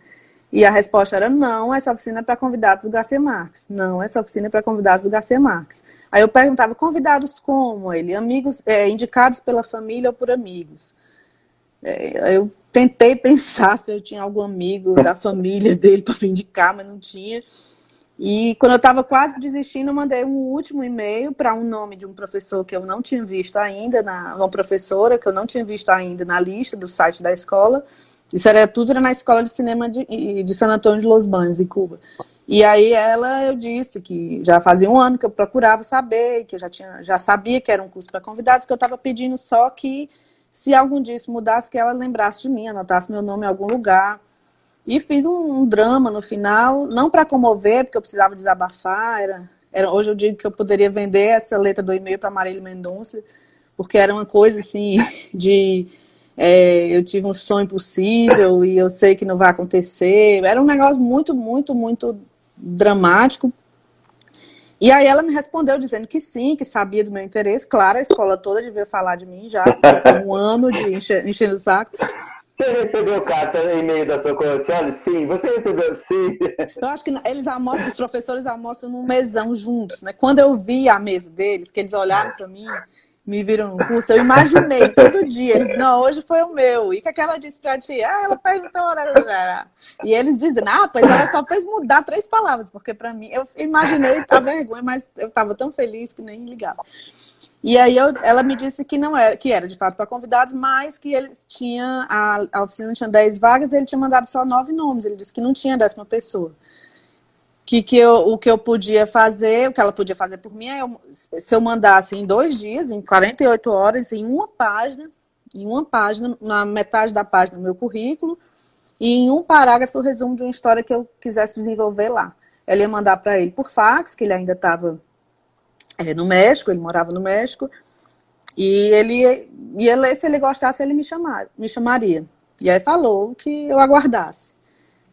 E a resposta era não, essa oficina é para convidados do Garcia Marques. Não, essa oficina é para convidados do Garcia Marques. Aí eu perguntava, convidados como ele? Amigos, é, indicados pela família ou por amigos? É, eu tentei *laughs* pensar se eu tinha algum amigo da família dele para me indicar, mas não tinha. E quando eu estava quase desistindo, eu mandei um último e-mail para um nome de um professor que eu não tinha visto ainda, na, uma professora que eu não tinha visto ainda na lista do site da escola. Isso era tudo era na escola de cinema de, de San Antônio de Los Baños, em Cuba. E aí ela, eu disse que já fazia um ano que eu procurava saber, que eu já, tinha, já sabia que era um curso para convidados, que eu estava pedindo só que se algum dia isso mudasse, que ela lembrasse de mim, anotasse meu nome em algum lugar. E fiz um, um drama no final, não para comover, porque eu precisava desabafar. Era, era, hoje eu digo que eu poderia vender essa letra do e-mail para Marília Mendonça, porque era uma coisa assim *laughs* de é, eu tive um sonho impossível e eu sei que não vai acontecer. Era um negócio muito, muito, muito dramático. E aí ela me respondeu dizendo que sim, que sabia do meu interesse. Claro, a escola toda devia falar de mim já, *laughs* um ano de enchendo o saco. Você recebeu carta e e-mail da sua Olha, Sim. Você recebeu? Sim. Eu acho que eles almoçam, os professores almoçam num mesão juntos, né? Quando eu vi a mesa deles, que eles olharam para mim, me viram no curso, eu imaginei todo dia. Eles, não, hoje foi o meu. E o que, é que ela disse pra ti? Ah, ela perguntou. E eles dizem, ah, pois ela só fez mudar três palavras, porque para mim, eu imaginei a vergonha, mas eu estava tão feliz que nem ligava. E aí eu, ela me disse que não era, que era de fato para convidados, mas que eles tinha a, a oficina tinha dez vagas, e ele tinha mandado só nove nomes. Ele disse que não tinha décima pessoa que, que eu, o que eu podia fazer, o que ela podia fazer por mim é eu, se eu mandasse em dois dias, em 48 horas, em uma página, em uma página, na metade da página, meu currículo, e em um parágrafo o resumo de uma história que eu quisesse desenvolver lá. ela ia mandar para ele por fax, que ele ainda estava é, no México, ele morava no México, e ele ia ler se ele gostasse, ele me, chamar, me chamaria. E aí falou que eu aguardasse.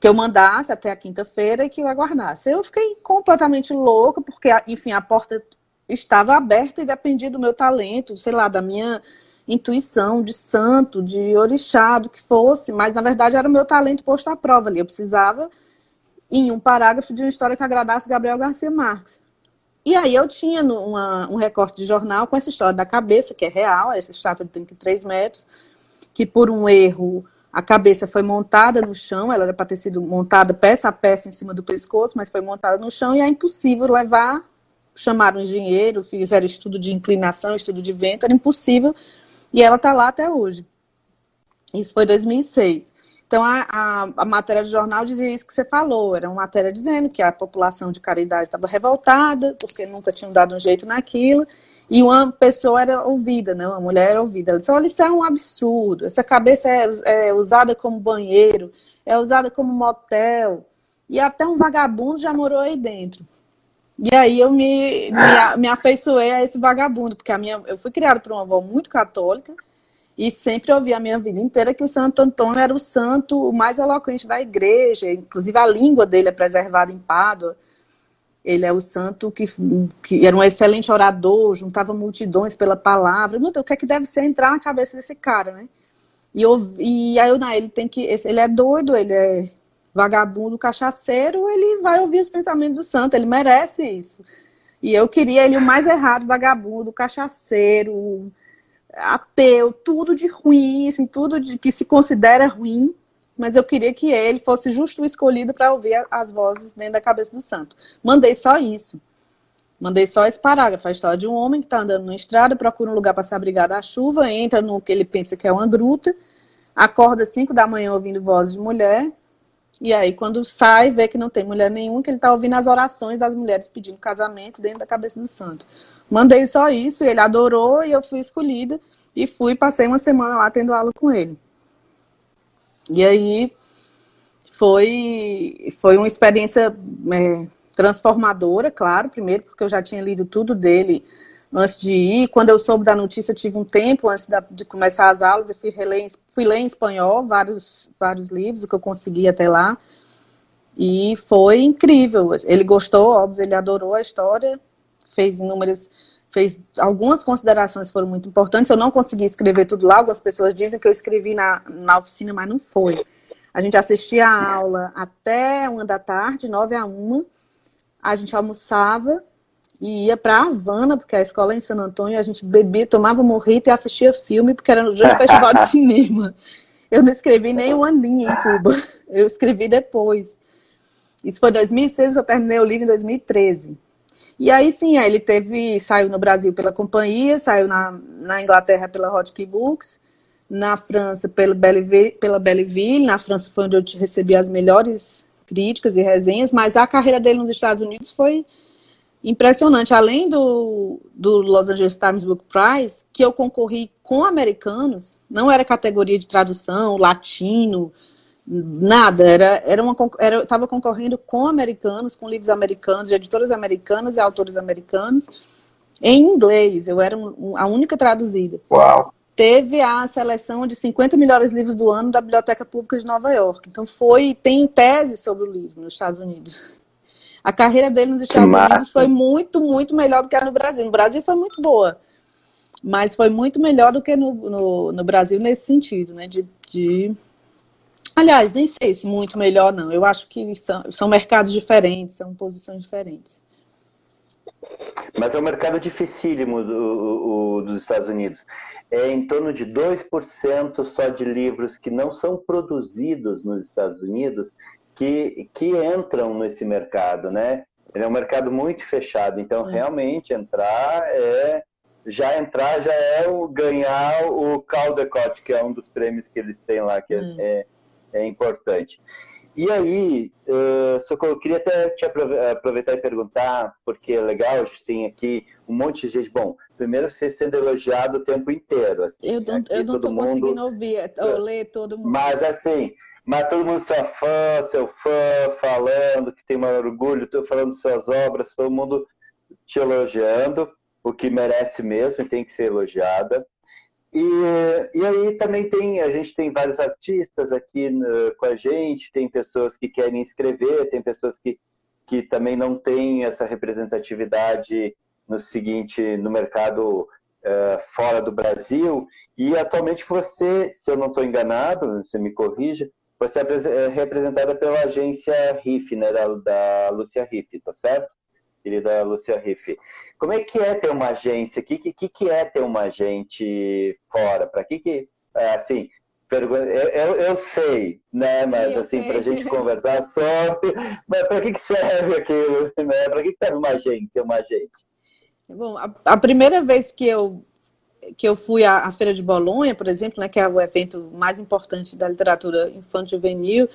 Que eu mandasse até a quinta-feira e que eu aguardasse. Eu fiquei completamente louca, porque, enfim, a porta estava aberta e dependia do meu talento, sei lá, da minha intuição de santo, de orixá, do que fosse, mas na verdade era o meu talento posto à prova ali. Eu precisava em um parágrafo de uma história que agradasse Gabriel Garcia Marques. E aí eu tinha uma, um recorte de jornal com essa história da cabeça, que é real, essa estátua de 33 metros, que por um erro a cabeça foi montada no chão, ela era para ter sido montada peça a peça em cima do pescoço, mas foi montada no chão e é impossível levar. Chamaram um engenheiro, fizeram estudo de inclinação, estudo de vento, era impossível e ela está lá até hoje. Isso foi 2006. Então, a, a, a, matéria do jornal dizia isso que você falou, era uma matéria dizendo que a população de caridade estava revoltada, porque nunca tinham dado um jeito naquilo, e uma pessoa era ouvida, né? uma mulher era ouvida. Ela disse, olha, isso é um absurdo, essa cabeça é, é usada como banheiro, é usada como motel, e até um vagabundo já morou aí dentro. E aí eu me, me, me afeiçoei a esse vagabundo, porque a minha, eu fui criada por uma avó muito católica, e sempre ouvi a minha vida inteira que o Santo Antônio era o santo mais eloquente da igreja, inclusive a língua dele é preservada em Pádua. Ele é o santo que, que era um excelente orador, juntava multidões pela palavra. Meu Deus, o que é que deve ser entrar na cabeça desse cara, né? E, eu, e aí, não, ele tem que. Ele é doido, ele é vagabundo, cachaceiro, ele vai ouvir os pensamentos do santo, ele merece isso. E eu queria ele o mais errado, vagabundo, cachaceiro, ateu, tudo de ruim, assim, tudo de que se considera ruim, mas eu queria que ele fosse justo o escolhido para ouvir as vozes dentro da cabeça do santo. Mandei só isso. Mandei só esse parágrafo, a história de um homem que está andando na estrada, procura um lugar para se abrigar da chuva, entra no que ele pensa que é uma gruta, acorda às 5 da manhã ouvindo vozes de mulher, e aí quando sai, vê que não tem mulher nenhuma, que ele está ouvindo as orações das mulheres pedindo casamento dentro da cabeça do santo. Mandei só isso, ele adorou e eu fui escolhida e fui, passei uma semana lá tendo aula com ele. E aí foi, foi uma experiência é, transformadora, claro, primeiro porque eu já tinha lido tudo dele antes de ir. Quando eu soube da notícia, tive um tempo antes da, de começar as aulas, eu fui, reler, fui ler em espanhol vários, vários livros, que eu consegui até lá. E foi incrível. Ele gostou, óbvio, ele adorou a história fez inúmeras fez algumas considerações foram muito importantes. Eu não consegui escrever tudo lá. Algumas pessoas dizem que eu escrevi na, na oficina, mas não foi. A gente assistia a aula até uma da tarde, nove a uma. A gente almoçava e ia para Havana, porque a escola é em San Antônio, a gente bebia, tomava morrito e assistia filme, porque era no dia do festival de cinema. Eu não escrevi nem uma linha em Cuba. Eu escrevi depois. Isso foi 2006, eu terminei o livro em 2013. E aí sim, ele teve, saiu no Brasil pela companhia, saiu na, na Inglaterra pela Hot Books, na França pela Belleville, pela Belleville, na França foi onde eu recebi as melhores críticas e resenhas, mas a carreira dele nos Estados Unidos foi impressionante. Além do, do Los Angeles Times Book Prize, que eu concorri com americanos, não era categoria de tradução, latino, Nada, era, era uma era, estava concorrendo com americanos, com livros americanos, de editoras americanas e autores americanos, em inglês. Eu era um, a única traduzida. Uau! Teve a seleção de 50 melhores livros do ano da Biblioteca Pública de Nova York. Então foi, tem tese sobre o livro nos Estados Unidos. A carreira dele nos Estados Unidos foi muito, muito melhor do que no Brasil. No Brasil foi muito boa, mas foi muito melhor do que no, no, no Brasil nesse sentido, né? De, de Aliás, nem sei se muito melhor, não. Eu acho que são, são mercados diferentes, são posições diferentes. Mas é um mercado dificílimo do, o, dos Estados Unidos. É em torno de 2% só de livros que não são produzidos nos Estados Unidos que, que entram nesse mercado, né? Ele é um mercado muito fechado, então é. realmente entrar é já entrar já é o ganhar o Caldecott, que é um dos prêmios que eles têm lá, que é, hum. é é importante. E aí, uh, Socorro, eu queria até te aproveitar e perguntar, porque é legal, a gente tem aqui um monte de gente. Bom, primeiro você sendo elogiado o tempo inteiro. Assim, eu não, eu não tô mundo... conseguindo ouvir, ou ler todo mundo. Mas assim, mas todo mundo seu fã, seu fã, falando que tem maior orgulho, falando suas obras, todo mundo te elogiando, o que merece mesmo e tem que ser elogiada. E, e aí também tem, a gente tem vários artistas aqui no, com a gente, tem pessoas que querem escrever, tem pessoas que, que também não têm essa representatividade no seguinte, no mercado uh, fora do Brasil. E atualmente você, se eu não estou enganado, você me corrija, você é representada pela agência RIF, né, da, da Lúcia RIF, tá certo? Querida Lúcia RIF. Como é que é ter uma agência? O que, que, que é ter uma agente fora? Para que que, assim, eu, eu, eu, sei, né? Mas Sim, assim, para a gente conversar sobre, mas para que, que serve aquilo? *laughs* Né? Para que, que serve uma agência, uma agente? Bom, a, a, primeira vez que eu que eu fui à, à, Feira de Bolonha, por exemplo, né, que é o evento mais importante da literatura infantil juvenil,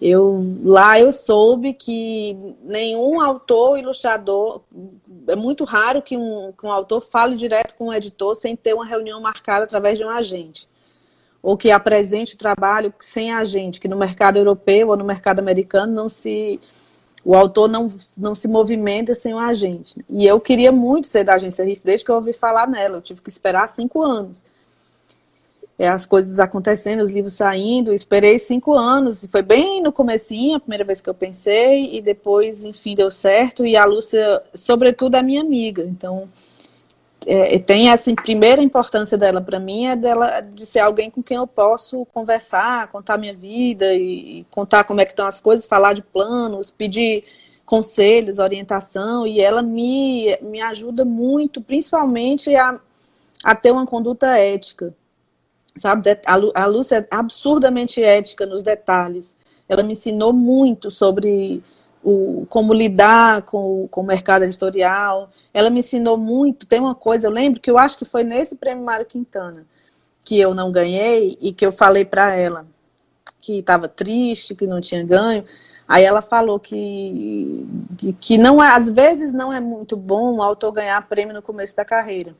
eu lá eu soube que nenhum autor ilustrador é muito raro que um, que um autor fale direto com o editor sem ter uma reunião marcada através de um agente ou que apresente o trabalho sem agente, que no mercado europeu ou no mercado americano não se o autor não, não se movimenta sem um agente. E eu queria muito ser da agência RIF desde que eu ouvi falar nela. Eu tive que esperar cinco anos. É, as coisas acontecendo, os livros saindo, esperei cinco anos. Foi bem no comecinho, a primeira vez que eu pensei, e depois, enfim, deu certo. E a Lúcia, sobretudo, é minha amiga. Então, é, tem essa primeira importância dela para mim é dela de ser alguém com quem eu posso conversar, contar minha vida e, e contar como é que estão as coisas, falar de planos, pedir conselhos, orientação e ela me, me ajuda muito, principalmente a, a ter uma conduta ética, sabe? A, Lúcia é absurdamente ética nos detalhes. Ela me ensinou muito sobre o, como lidar com, com o mercado editorial. Ela me ensinou muito. Tem uma coisa, eu lembro que eu acho que foi nesse prêmio Mário Quintana que eu não ganhei e que eu falei para ela que estava triste, que não tinha ganho. Aí ela falou que, que não é, às vezes não é muito bom o autor ganhar prêmio no começo da carreira.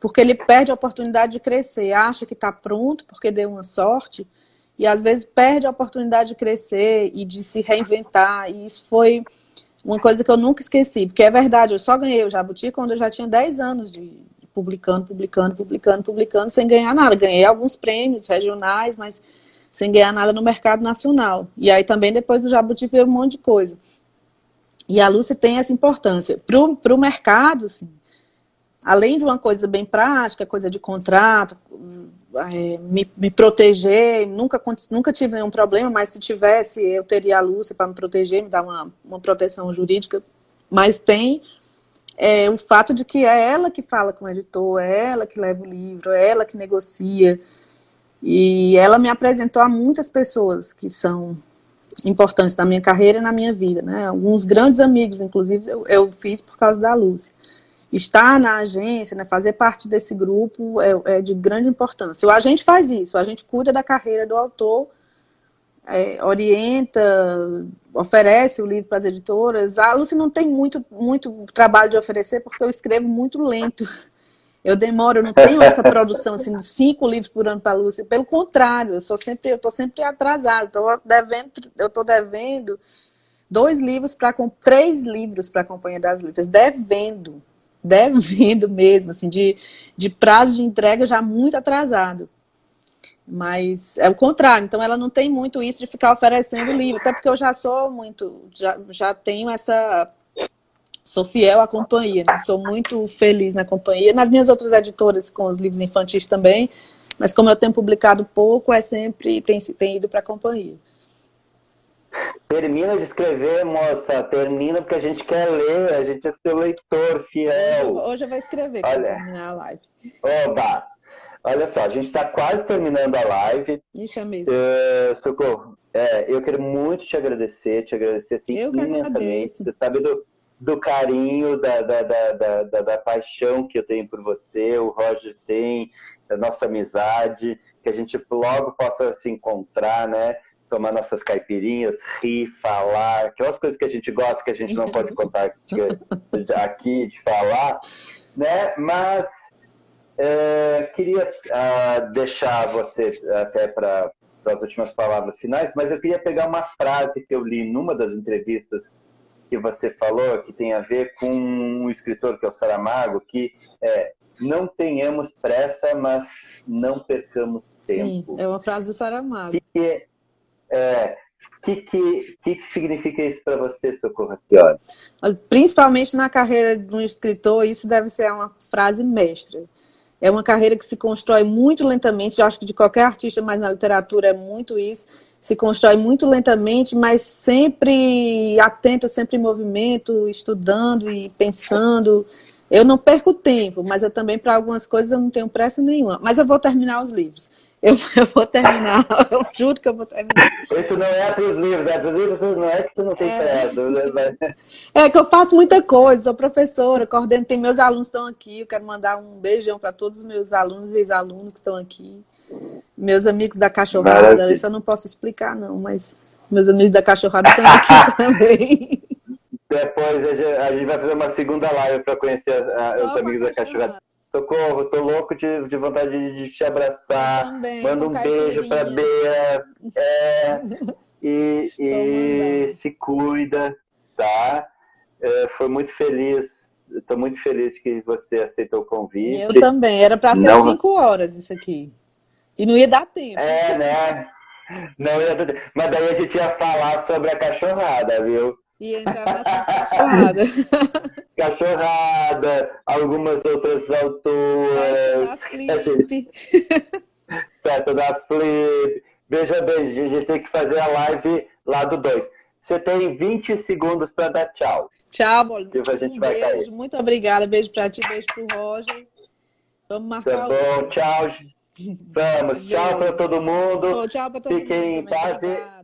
Porque ele perde a oportunidade de crescer, acha que está pronto porque deu uma sorte, e às vezes perde a oportunidade de crescer e de se reinventar. E isso foi uma coisa que eu nunca esqueci, porque é verdade, eu só ganhei o Jabuti quando eu já tinha 10 anos de publicando, publicando, publicando, publicando, sem ganhar nada. Ganhei alguns prêmios regionais, mas sem ganhar nada no mercado nacional. E aí também depois do Jabuti veio um monte de coisa. E a Lúcia tem essa importância. Para o mercado, assim, além de uma coisa bem prática, coisa de contrato, é, me, me, proteger, nunca, nunca tive nenhum problema, mas se tivesse, eu teria a Lúcia para me proteger, me dar uma, uma proteção jurídica. Mas tem é, o fato de que é ela que fala com o editor, é ela que leva o livro, é ela que negocia. E ela me apresentou a muitas pessoas que são importantes na minha carreira e na minha vida. Né? Alguns grandes amigos, inclusive, eu, eu fiz por causa da Lúcia estar na agência, né, fazer parte desse grupo é, é, de grande importância. O agente faz isso, a gente cuida da carreira do autor, é, orienta, oferece o livro para as editoras. A Lucy não tem muito, muito trabalho de oferecer porque eu escrevo muito lento. Eu demoro, eu não tenho essa produção assim, de cinco livros por ano para a Lúcia. Pelo contrário, eu sou sempre, eu estou sempre atrasado. Estou devendo, eu estou devendo dois livros para três livros para a Companhia das Letras, devendo devendo mesmo, assim, de, de prazo de entrega já muito atrasado. Mas é o contrário, então ela não tem muito isso de ficar oferecendo livro, até porque eu já sou muito, já, já tenho essa. Sou fiel à companhia, né? sou muito feliz na companhia. Nas minhas outras editoras, com os livros infantis também, mas como eu tenho publicado pouco, é sempre tem, tem ido para a companhia. Termina de escrever, moça. Termina porque a gente quer ler, a gente é seu leitor fiel. Hoje eu vou escrever para terminar a live. Oba! Olha só, a gente está quase terminando a live. Isso é mesmo. Uh, Socorro, é, eu quero muito te agradecer, te agradecer assim, eu imensamente. Você sabe do, do carinho, da, da, da, da, da paixão que eu tenho por você, o Roger tem, da nossa amizade, que a gente logo possa se encontrar, né? Tomar nossas caipirinhas, rir, falar, aquelas coisas que a gente gosta, que a gente não pode contar aqui de falar, né? Mas é, queria uh, deixar você até para as últimas palavras finais, mas eu queria pegar uma frase que eu li numa das entrevistas que você falou, que tem a ver com um escritor que é o Saramago, que é não tenhamos pressa, mas não percamos tempo. Sim, é uma frase do Saramago. Que que é, que, que, que, que significa isso para você, Socorro Fiore? Principalmente na carreira de um escritor, isso deve ser uma frase mestra. É uma carreira que se constrói muito lentamente, eu acho que de qualquer artista, mas na literatura é muito isso. Se constrói muito lentamente, mas sempre atento, sempre em movimento, estudando e pensando. Eu não perco tempo, mas eu também, para algumas coisas, eu não tenho pressa nenhuma. Mas eu vou terminar os livros. Eu, *laughs* eu vou terminar, *laughs* eu juro que eu vou terminar. Isso não é para os livros, é para os livros, não é que você não tem é... pressa. É que eu faço muita coisa, sou professora, coordeno, tem meus alunos que estão aqui, eu quero mandar um beijão para todos os meus alunos e ex-alunos que estão aqui. Meus amigos da cachorrada, Maravilha. isso eu não posso explicar, não, mas meus amigos da cachorrada estão aqui *laughs* também. Depois a gente vai fazer uma segunda live para conhecer a, os amigos da cachorrada. Socorro, tô louco de, de vontade de te abraçar. Também, Manda um beijo pra Bea. É, *laughs* e, e se cuida, tá? É, foi muito feliz. Estou muito feliz que você aceitou o convite. Eu também. Era para ser não... cinco horas isso aqui. E não ia dar tempo. É, né? Não ia dar tempo. Mas daí a gente ia falar sobre a cachorrada, viu? Ia entrar na cachorrada. *laughs* Cachorrada, algumas outras autoras. Flip. Festa da Flip. Veja bem, a gente tem que fazer a live lá do 2. Você tem 20 segundos para dar tchau. Tchau, Bolinho. A gente um vai beijo, cair. muito obrigada. Beijo para ti, beijo pro Roger. Vamos marcar tá bom, o... tchau. *laughs* Vamos, tchau para todo mundo. tchau para todo Fiquem mundo. Fiquem em paz.